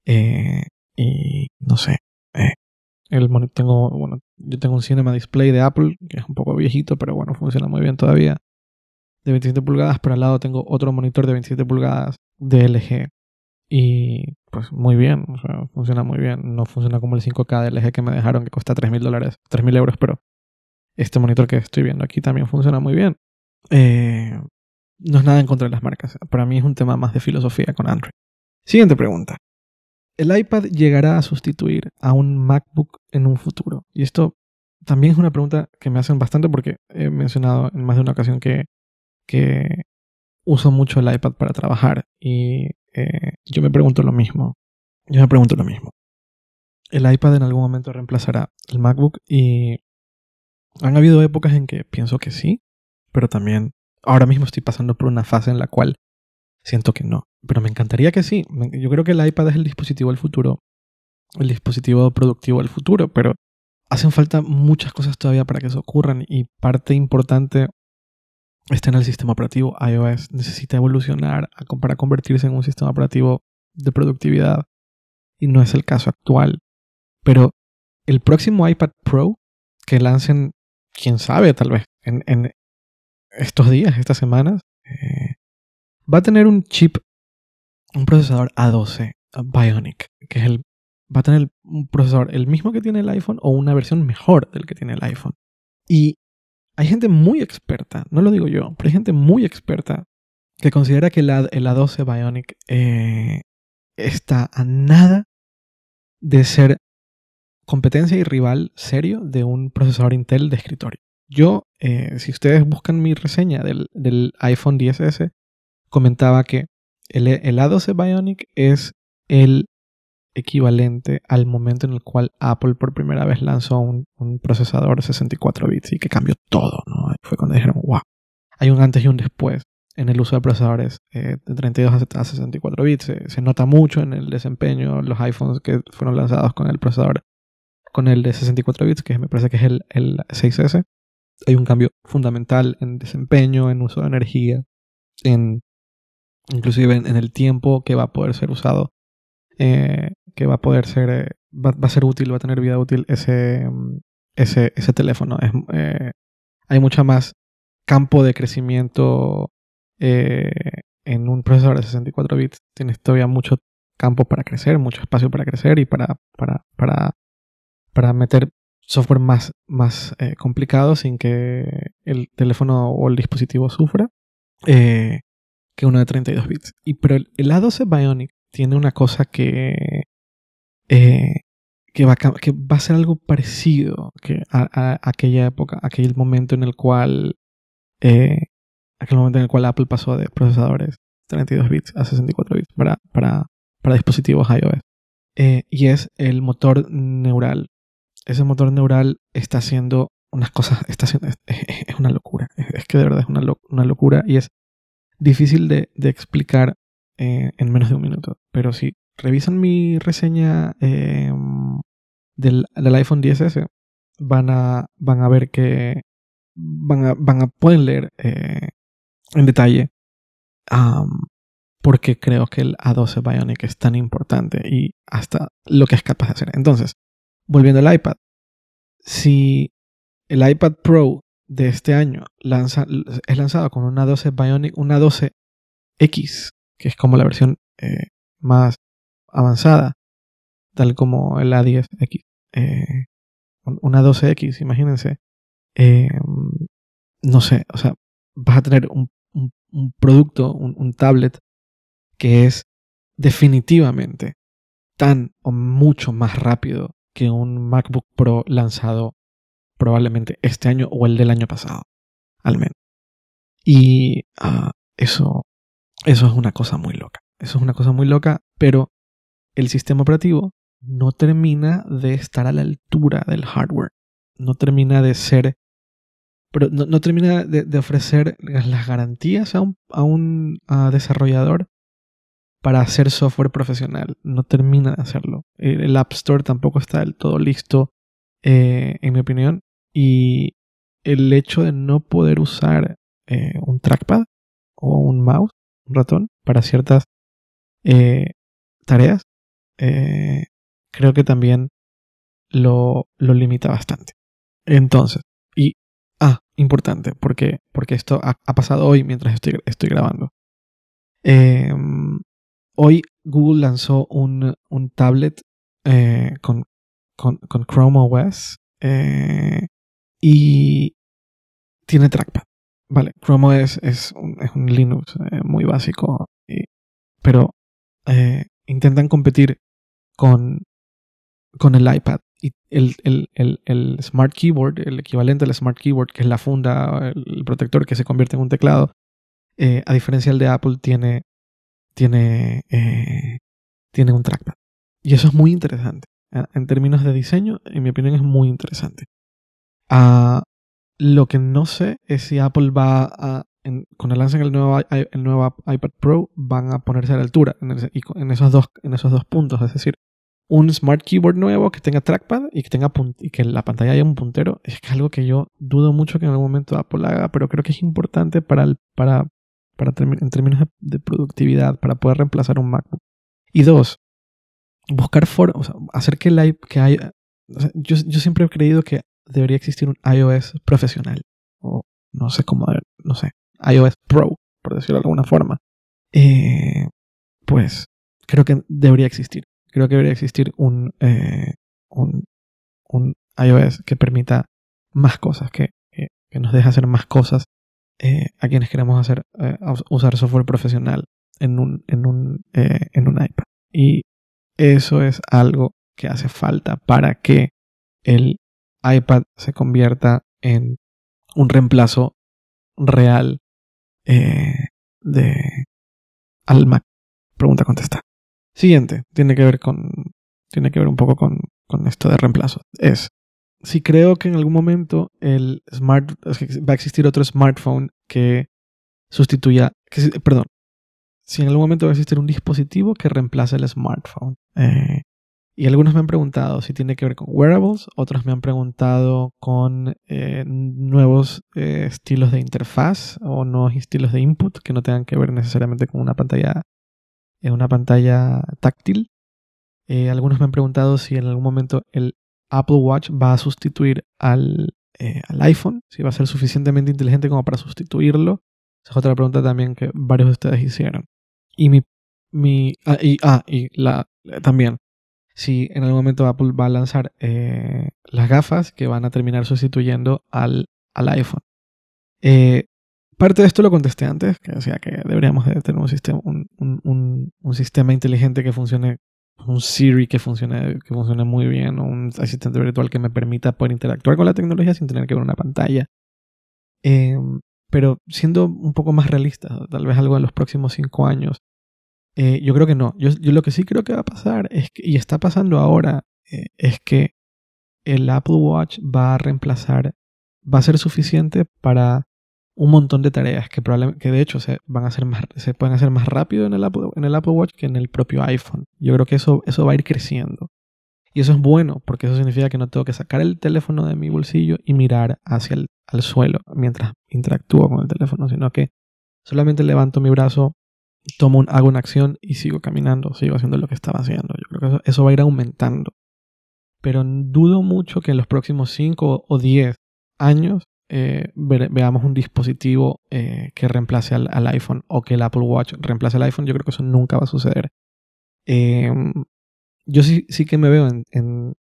Eh, y no sé. El tengo, bueno, yo tengo un Cinema Display de Apple, que es un poco viejito, pero bueno, funciona muy bien todavía. De 27 pulgadas, pero al lado tengo otro monitor de 27 pulgadas de LG. Y pues muy bien, o sea, funciona muy bien. No funciona como el 5K de LG que me dejaron, que cuesta 3.000 dólares, 3.000 euros, pero este monitor que estoy viendo aquí también funciona muy bien. Eh, no es nada en contra de las marcas. Para mí es un tema más de filosofía con Android. Siguiente pregunta. ¿El iPad llegará a sustituir a un MacBook en un futuro? Y esto también es una pregunta que me hacen bastante porque he mencionado en más de una ocasión que, uso mucho el iPad para trabajar y eh, yo me pregunto lo mismo. Yo me pregunto lo mismo. ¿El iPad en algún momento reemplazará el MacBook? Y han habido épocas en que pienso que sí, pero también ahora mismo estoy pasando por una fase en la cual siento que no. Pero me encantaría que sí. Yo creo que el iPad es el dispositivo del futuro, el dispositivo productivo del futuro, pero hacen falta muchas cosas todavía para que eso ocurran y parte importante está en el sistema operativo. iOS necesita evolucionar para convertirse en un sistema operativo de productividad y no es el caso actual. Pero el próximo iPad Pro que lancen, quién sabe, tal vez en, estos días, estas semanas, eh, va a tener un chip, un procesador A12 Bionic, que es el, va a tener un procesador el mismo que tiene el iPhone o una versión mejor del que tiene el iPhone. Y hay gente muy experta, no lo digo yo, pero hay gente muy experta que considera que el, A12 Bionic eh, está a nada de ser competencia y rival serio de un procesador Intel de escritorio. Yo, eh, si ustedes buscan mi reseña del, del iPhone 10S, comentaba que el, A12 Bionic es el equivalente al momento en el cual Apple por primera vez lanzó un, procesador de 64 bits y que cambió todo, ¿no? Fue cuando dijeron, wow, hay un antes y un después en el uso de procesadores eh, de 32 a 64 bits. Se, nota mucho en el desempeño, los iPhones que fueron lanzados con el procesador, con el de 64 bits, que me parece que es el, el 6S, hay un cambio fundamental en desempeño, en uso de energía, en inclusive en, el tiempo que va a poder ser usado, eh, que va a poder ser, eh, va, a ser útil, va a tener vida útil ese, ese, ese teléfono. Eh, hay mucha más campo de crecimiento en un procesador de 64 bits. Tienes todavía mucho campo para crecer, mucho espacio para crecer y para, para, para, para meter software más, más eh, complicado sin que el teléfono o el dispositivo sufra eh, que uno de 32 bits. Y, pero el, A12 Bionic tiene una cosa que, eh, que, va a, que va a ser algo parecido que a, aquella época, aquel momento en el cual aquel momento en el cual Apple pasó de procesadores 32 bits a 64 bits para, para, para dispositivos iOS. y es el motor neural ese motor neural está haciendo unas cosas, está es, una locura, es, que de verdad es una, una locura y es difícil de, explicar eh, en menos de un minuto. Pero si revisan mi reseña em, del, iPhone 10S, van a, van a ver que van a, van a pueden leer eh, en detalle porque creo que el A12 Bionic es tan importante y hasta lo que es capaz de hacer. Entonces, volviendo al iPad, si el iPad Pro de este año es lanzado con una 12 Bionic, una 12X, que es como la versión eh, más avanzada, tal como el A10X, eh, una 12X, imagínense, eh, no sé, o sea, vas a tener un, producto, un tablet que es definitivamente tan o mucho más rápido que un MacBook Pro lanzado probablemente este año o el del año pasado, al menos. Y ah, eso, eso es una cosa muy loca. Eso es una cosa muy loca, pero el sistema operativo no termina de estar a la altura del hardware. No termina de ser, pero no, termina de, ofrecer las garantías a un, a un desarrollador para hacer software profesional. No termina de hacerlo. El, App Store tampoco está del todo listo, eh, en mi opinión. Y el hecho de no poder usar eh, un trackpad o un mouse, un ratón, para ciertas eh, tareas, creo que también lo, lo, limita bastante. Entonces, y, ah, importante, porque, porque esto ha, pasado hoy mientras estoy, estoy grabando. Eh, Hoy Google lanzó un, tablet eh, con, Chrome OS eh, y tiene trackpad. Vale, Chrome OS es un, Linux eh, muy básico, pero intentan competir con, con el iPad y el, el, Smart Keyboard, el equivalente al Smart Keyboard, que es la funda, el protector que se convierte en un teclado, a diferencia del de Apple, tiene tiene, eh, tiene un trackpad. Y eso es muy interesante. En términos de diseño, en mi opinión, es muy interesante. Ah, lo que no sé es si Apple va a, en, cuando lancen el nuevo, el nuevo iPad Pro, van a ponerse a la altura en, esos dos, en esos dos puntos. Es decir, un Smart Keyboard nuevo que tenga trackpad y que, tenga y que la pantalla haya un puntero. Es algo que yo dudo mucho que en algún momento Apple haga, pero creo que es importante para, para para en términos de, productividad, para poder reemplazar un MacBook. Y dos, buscar formas, hacer que, el, que haya... yo, siempre he creído que debería existir un iOS profesional, o no sé cómo, no sé, iOS Pro, por decirlo de alguna forma. Eh, pues creo que debería existir. Creo que debería existir un, eh, un, un, iOS que permita más cosas, que, que nos deje hacer más cosas eh, a quienes queremos hacer eh, usar software profesional en un, en, un, eh, en un iPad. Y eso es algo que hace falta para que el iPad se convierta en un reemplazo real de al Mac. Pregunta contestada. Siguiente, tiene que ver con tiene que ver un poco con, con esto de reemplazo. Es si creo que en algún momento el smart, va a existir otro smartphone que sustituya, perdón, si en algún momento va a existir un dispositivo que reemplace el smartphone. Eh, y algunos me han preguntado si tiene que ver con wearables, otros me han preguntado con eh, nuevos eh, estilos de interfaz o nuevos estilos de input que no tengan que ver necesariamente con una pantalla, una pantalla táctil. algunos me han preguntado si en algún momento el Apple Watch va a sustituir al, eh, al, iPhone, si va a ser suficientemente inteligente como para sustituirlo. Esa es otra pregunta también que varios de ustedes hicieron. Y mi, mi ah, y, ah, y la, también, si en algún momento Apple va a lanzar eh, las gafas que van a terminar sustituyendo al, al iPhone. Eh, parte de esto lo contesté antes, que decía que deberíamos de tener un sistema, un, un, un sistema inteligente que funcione un Siri que funcione, que funcione muy bien, un asistente virtual que me permita poder interactuar con la tecnología sin tener que ver una pantalla. Em, pero siendo un poco más realista, tal vez algo en los próximos cinco años, eh, yo creo que no. Yo, lo que sí creo que va a pasar, es que, y está pasando ahora, eh, es que el Apple Watch va a reemplazar, va a ser suficiente para un montón de tareas que que de hecho se van a hacer más, se pueden hacer más rápido en el, Apple, en el Apple Watch que en el propio iPhone. Yo creo que eso, eso va a ir creciendo. Y eso es bueno, porque eso significa que no tengo que sacar el teléfono de mi bolsillo y mirar hacia el al suelo mientras interactúo con el teléfono, sino que solamente levanto mi brazo, tomo un, hago una acción y sigo caminando, sigo haciendo lo que estaba haciendo. Yo creo que eso, va a ir aumentando. Pero dudo mucho que en los próximos 5 o 10 años eh, veamos un dispositivo eh, que reemplace al, iPhone o que el Apple Watch reemplace al iPhone, yo creo que eso nunca va a suceder. Em, yo sí, sí que me veo en,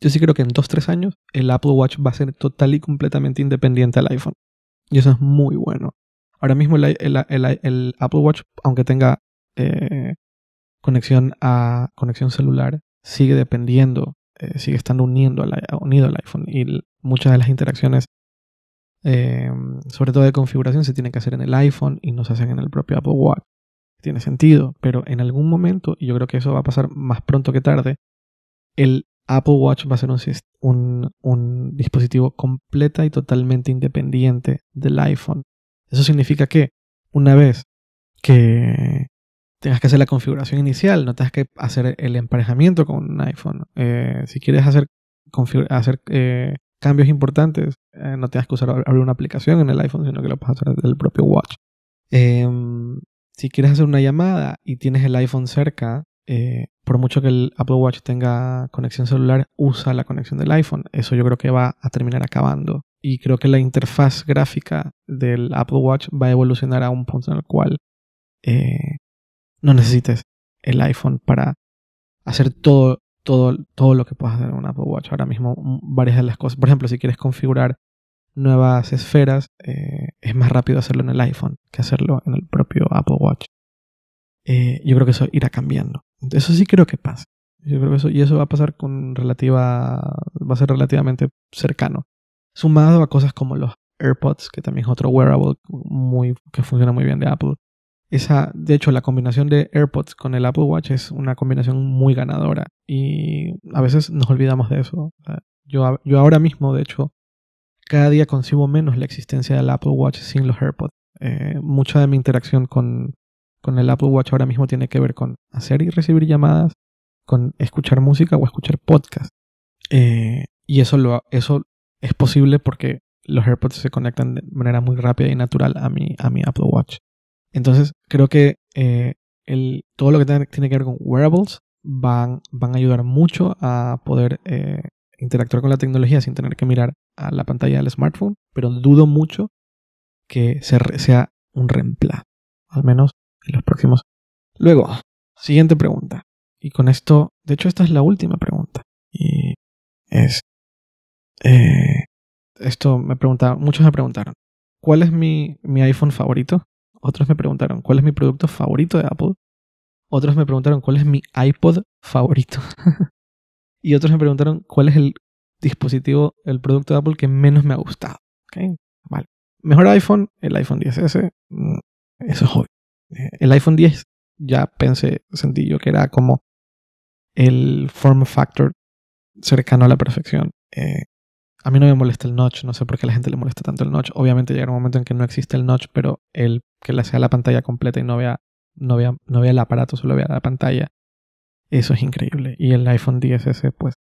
Yo sí creo que en 2-3 años el Apple Watch va a ser total y completamente independiente al iPhone. Y eso es muy bueno. Ahora mismo el, Apple Watch, aunque tenga eh, conexión a conexión celular, sigue dependiendo, sigue estando uniendo unido al iPhone. Y muchas de las interacciones Em, sobre todo de configuración, se tiene que hacer en el iPhone y no se hacen en el propio Apple Watch. Tiene sentido, pero en algún momento, y yo creo que eso va a pasar más pronto que tarde, el Apple Watch va a ser un, un, dispositivo completa y totalmente independiente del iPhone. Eso significa que una vez que tengas que hacer la configuración inicial, no tengas que hacer el emparejamiento con un iPhone. Eh, si quieres hacer, eh, cambios importantes, eh, no tengas que usar abrir una aplicación en el iPhone, sino que lo puedes hacer el propio Watch. Em, si quieres hacer una llamada y tienes el iPhone cerca, por mucho que el Apple Watch tenga conexión celular, usa la conexión del iPhone. Eso yo creo que va a terminar acabando. Y creo que la interfaz gráfica del Apple Watch va a evolucionar a un punto en el cual eh, no necesites el iPhone para hacer todo, todo, todo lo que puedas hacer en un Apple Watch. Ahora mismo, mm, varias de las cosas. Por ejemplo, si quieres configurar nuevas esferas, eh, es más rápido hacerlo en el iPhone que hacerlo en el propio Apple Watch. yo creo que eso irá cambiando. Eso sí creo que pasa. Yo creo que eso, y eso va a pasar con relativa, va a ser relativamente cercano. Sumado a cosas como los AirPods, que también es otro wearable muy, que funciona muy bien de Apple. Esa, de hecho, la combinación de AirPods con el Apple Watch es una combinación muy ganadora. Y a veces nos olvidamos de eso. Yo, yo ahora mismo, de hecho, cada día concibo menos la existencia del Apple Watch sin los AirPods. Eh, mucha de mi interacción con, con el Apple Watch ahora mismo tiene que ver con hacer y recibir llamadas, con escuchar música o escuchar podcast. Eh, y eso, lo, eso es posible porque los AirPods se conectan de manera muy rápida y natural a mi, a mi Apple Watch. Entonces, creo que eh, el, todo lo que tiene, que ver con wearables van, van a ayudar mucho a poder eh, interactuar con la tecnología sin tener que mirar a la pantalla del smartphone, pero dudo mucho que sea un reemplazo. Al menos en los próximos. Luego, siguiente pregunta. Y con esto, de hecho esta es la última pregunta. Y es... Eh, esto me preguntaron, muchos me preguntaron, ¿cuál es mi, mi iPhone favorito? Otros me preguntaron, ¿cuál es mi producto favorito de Apple? Otros me preguntaron, ¿cuál es mi iPod favorito? y otros me preguntaron, ¿cuál es el dispositivo, el producto de Apple que menos me ha gustado? ¿Okay? Vale. Mejor iPhone, el iPhone 10S. Mm, eso es obvio el iPhone 10 ya pensé, sentí yo que era como el form factor cercano a la perfección. Eh, a mí no me molesta el notch, no sé por qué a la gente le molesta tanto el notch. Obviamente llegará un momento en que no existe el notch, pero el que le sea la pantalla completa y no vea, no vea, no vea el aparato, solo vea la pantalla, eso es increíble. Y el iPhone 10S, pues,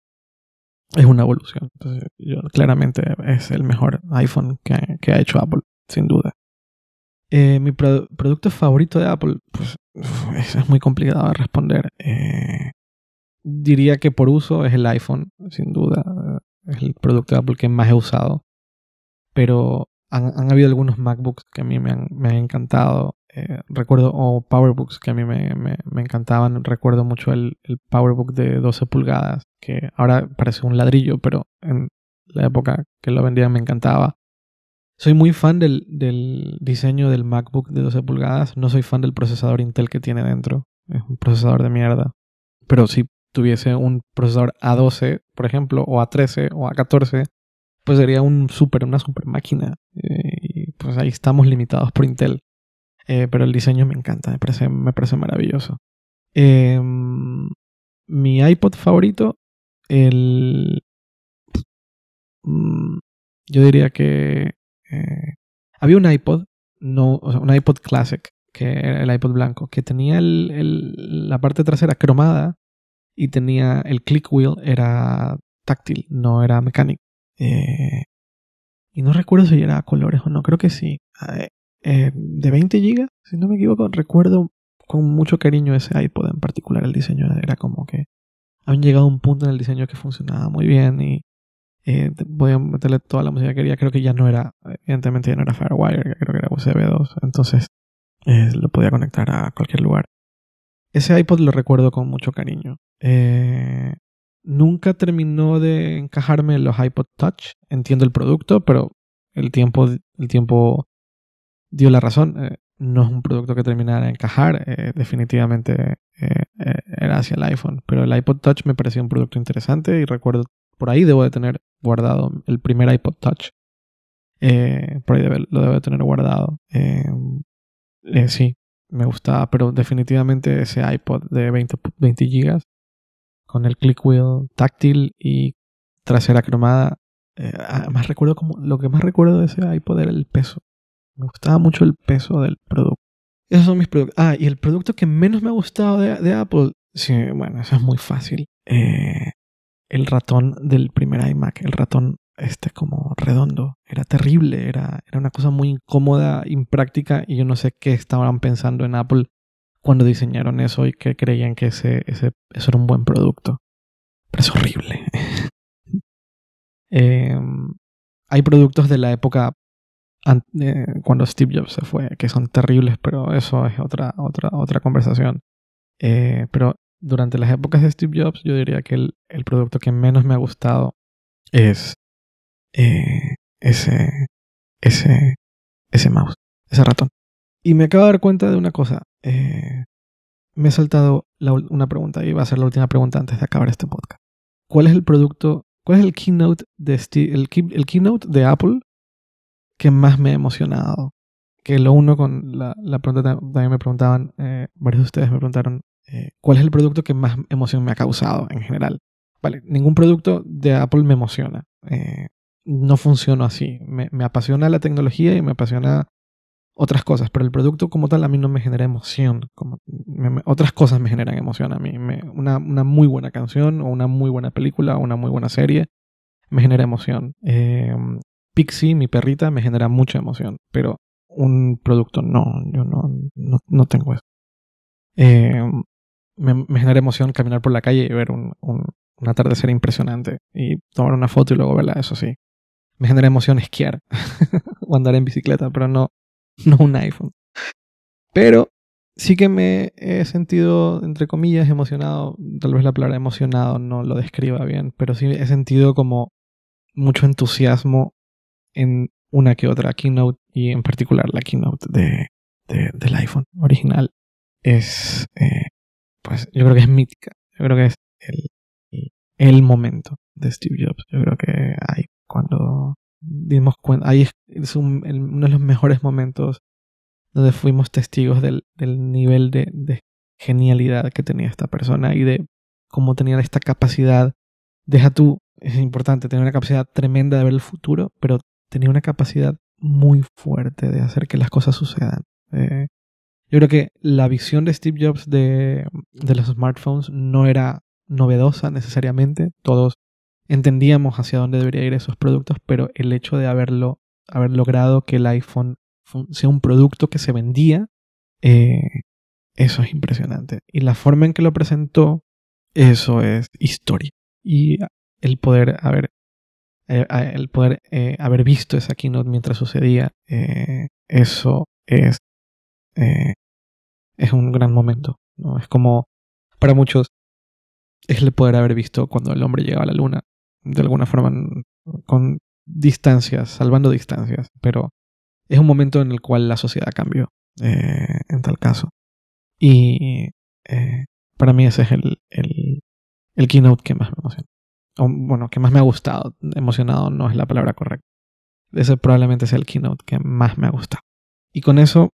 es una evolución. Entonces, yo, claramente es el mejor iPhone que, que ha hecho Apple, sin duda. Eh, mi producto favorito de Apple, pues es muy complicado de responder. Eh, diría que por uso es el iPhone, sin duda. El producto de Apple que más he usado. Pero han, habido algunos MacBooks que a mí me han, encantado. Eh, recuerdo, o PowerBooks que a mí me, encantaban. Recuerdo mucho el, PowerBook de 12 pulgadas, que ahora parece un ladrillo, pero en la época que lo vendían me encantaba. Soy muy fan del, diseño del MacBook de 12 pulgadas. No soy fan del procesador Intel que tiene dentro. Es un procesador de mierda. Pero si tuviese un procesador A12, por ejemplo, o A13 o A14, pues sería un super, una super máquina. Eh, y pues ahí estamos limitados por Intel. Eh, pero el diseño me encanta, me parece, me parece maravilloso. Em, mi iPod favorito, el... Mm, yo diría que eh, había un iPod, no, un iPod Classic, que era el iPod blanco, que tenía el, la parte trasera cromada y tenía el click wheel, era táctil, no era mecánico. Eh, y no recuerdo si era a colores o no, creo que sí. Eh, de 20 GB, si no me equivoco, recuerdo con mucho cariño ese iPod en particular. El diseño era como que habían llegado a un punto en el diseño que funcionaba muy bien y eh, voy a meterle toda la música que quería. Creo que ya no era, evidentemente ya no era Firewire, creo que era USB 2. Entonces eh, lo podía conectar a cualquier lugar. Ese iPod lo recuerdo con mucho cariño. Eh, nunca terminó de encajarme en los iPod Touch. Entiendo el producto, pero el tiempo, el tiempo dio la razón. no es un producto que terminara de encajar. definitivamente era hacia el iPhone. Pero el iPod Touch me pareció un producto interesante y recuerdo por ahí debo de tener guardado el primer iPod Touch. Eh, por ahí lo debo de tener guardado. Eh, eh, sí, me gustaba, pero definitivamente ese iPod de 20, 20 GB con el click wheel táctil y trasera cromada. Eh, además recuerdo como, lo que más recuerdo de ese iPod era el peso. Me gustaba mucho el peso del producto. Esos son mis productos. Ah, y el producto que menos me ha gustado de, Apple. Sí, bueno, eso es muy fácil. Eh, el ratón del primer iMac, el ratón este como redondo. Era terrible, era, era una cosa muy incómoda, impráctica y yo no sé qué estaban pensando en Apple cuando diseñaron eso y que creían que ese, ese, eso era un buen producto. Pero es horrible. Em, hay productos de la época eh, cuando Steve Jobs se fue que son terribles, pero eso es otra, otra, otra conversación. Eh, pero durante las épocas de Steve Jobs yo diría que el, el producto que menos me ha gustado es eh, ese, ese, ese mouse, ese ratón. Y me acabo de dar cuenta de una cosa. Eh, me he saltado una pregunta y va a ser la última pregunta antes de acabar este podcast. ¿Cuál es el producto, cuál es el keynote de, de Apple que más me ha emocionado? Que lo uno con la, la pregunta también me preguntaban, eh, varios de ustedes me preguntaron, eh, ¿cuál es el producto que más emoción me ha causado en general? Vale, ningún producto de Apple me emociona. Eh, no funciona así. Me, apasiona la tecnología y me apasiona otras cosas, pero el producto como tal a mí no me genera emoción. Como otras cosas me generan emoción a mí. una, muy buena canción o una muy buena película o una muy buena serie me genera emoción. Eh, Pixie, mi perrita, me genera mucha emoción, pero un producto no, yo no, no, tengo eso. Eh, me, genera emoción caminar por la calle y ver un, un, un atardecer impresionante y tomar una foto y luego verla, eso sí me genera emoción esquiar o andar en bicicleta, pero no, no un iPhone. Pero sí que me he sentido, entre comillas, emocionado. Tal vez la palabra emocionado no lo describa bien, pero sí he sentido como mucho entusiasmo en una que otra keynote y en particular la keynote de, del iPhone original. Es, eh, pues yo creo que es mítica. Yo creo que es el, el momento de Steve Jobs. Yo creo que hay cuando dimos cuenta, ahí es uno de los mejores momentos donde fuimos testigos del, nivel de, genialidad que tenía esta persona y de cómo tenía esta capacidad. Deja tú, es importante, tener una capacidad tremenda de ver el futuro, pero tenía una capacidad muy fuerte de hacer que las cosas sucedan. Eh, yo creo que la visión de Steve Jobs de, de los smartphones no era novedosa necesariamente. Todos entendíamos hacia dónde debería ir esos productos, pero el hecho de haberlo, haber logrado que el iPhone sea un producto que se vendía, eh, eso es impresionante. Y la forma en que lo presentó, eso es historia. Y el poder haber, eh, el poder eh, haber visto esa keynote mientras sucedía, eso es, es un gran momento. ¿no? Es como, para muchos, es el poder haber visto cuando el hombre llegaba a la luna de alguna forma con distancias, salvando distancias, pero es un momento en el cual la sociedad cambió, eh, en tal caso. Y eh, para mí ese es el, el, keynote que más me emociona. Bueno, que más me ha gustado. Emocionado no es la palabra correcta. Ese probablemente sea el keynote que más me ha gustado. Y con eso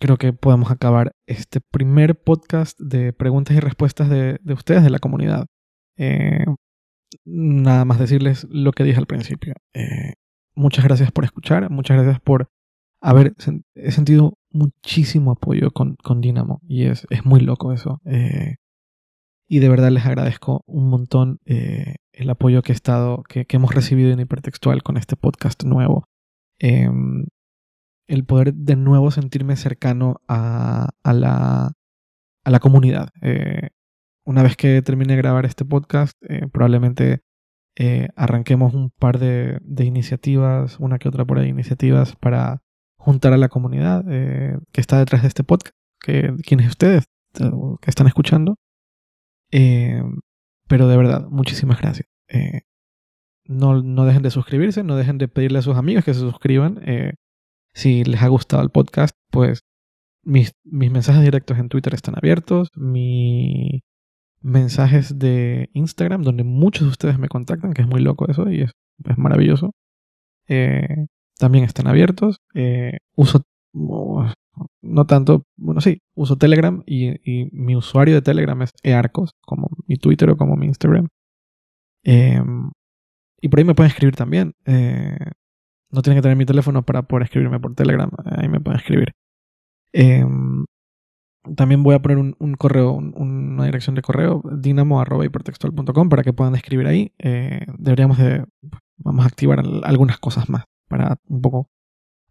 creo que podemos acabar este primer podcast de preguntas y respuestas de, de ustedes, de la comunidad. Eh, nada más decirles lo que dije al principio. Eh, muchas gracias por escuchar, muchas gracias por haber he sentido muchísimo apoyo con, con Dynamo y es, es muy loco eso. Eh, y de verdad les agradezco un montón eh, el apoyo que he estado, que, que, hemos recibido en hipertextual con este podcast nuevo. Em, el poder de nuevo sentirme cercano a, a, la, a la comunidad una vez que termine de grabar este podcast, eh, probablemente eh, arranquemos un par de, iniciativas, una que otra por ahí, iniciativas para juntar a la comunidad eh, que está detrás de este podcast, que quienes ustedes que están escuchando. pero de verdad, muchísimas gracias. No, no, dejen de suscribirse, no dejen de pedirle a sus amigos que se suscriban. si les ha gustado el podcast, pues mis, mis mensajes directos en Twitter están abiertos. Mi mensajes de Instagram, donde muchos de ustedes me contactan, que es muy loco eso y es, maravilloso. Eh, también están abiertos. Eh, uso no tanto, bueno, sí, uso Telegram y, mi usuario de Telegram es earcos, como mi Twitter o como mi Instagram. Em, y por ahí me pueden escribir también. Eh, no tienen que tener mi teléfono para poder escribirme por Telegram, ahí me pueden escribir. También voy a poner un, correo, una dirección de correo, dinamo.hipertextual.com para que puedan escribir ahí. Eh, deberíamos de, vamos a activar algunas cosas más para un poco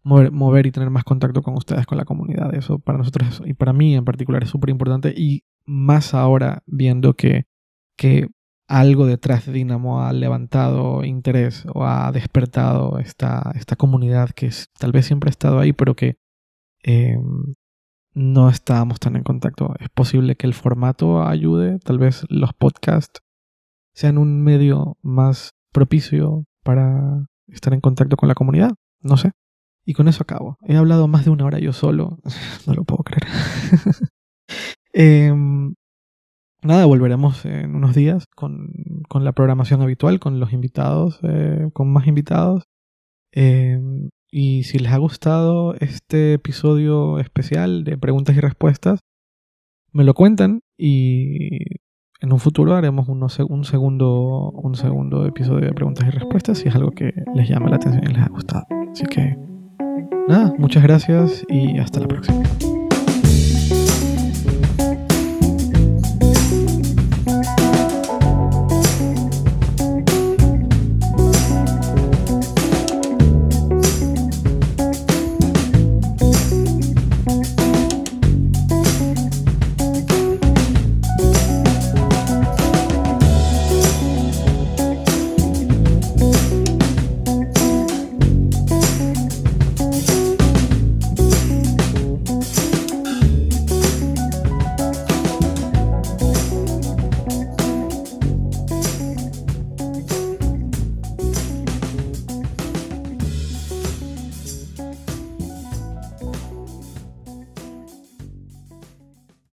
mover, y tener más contacto con ustedes, con la comunidad. Eso para nosotros y para mí en particular es súper importante y más ahora viendo que, que algo detrás de Dinamo ha levantado interés o ha despertado esta, esta comunidad que tal vez siempre ha estado ahí, pero que em, no estábamos tan en contacto. Es posible que el formato ayude, tal vez los podcasts sean un medio más propicio para estar en contacto con la comunidad. No sé. Y con eso acabo. He hablado más de una hora yo solo. no lo puedo creer. Em, nada, volveremos en unos días con, la programación habitual, con los invitados, eh, con más invitados. Em, y si les ha gustado este episodio especial de preguntas y respuestas, me lo cuentan y en un futuro haremos un, segundo, un segundo episodio de preguntas y respuestas si es algo que les llama la atención y les ha gustado. Así que Nada, muchas gracias y hasta la próxima.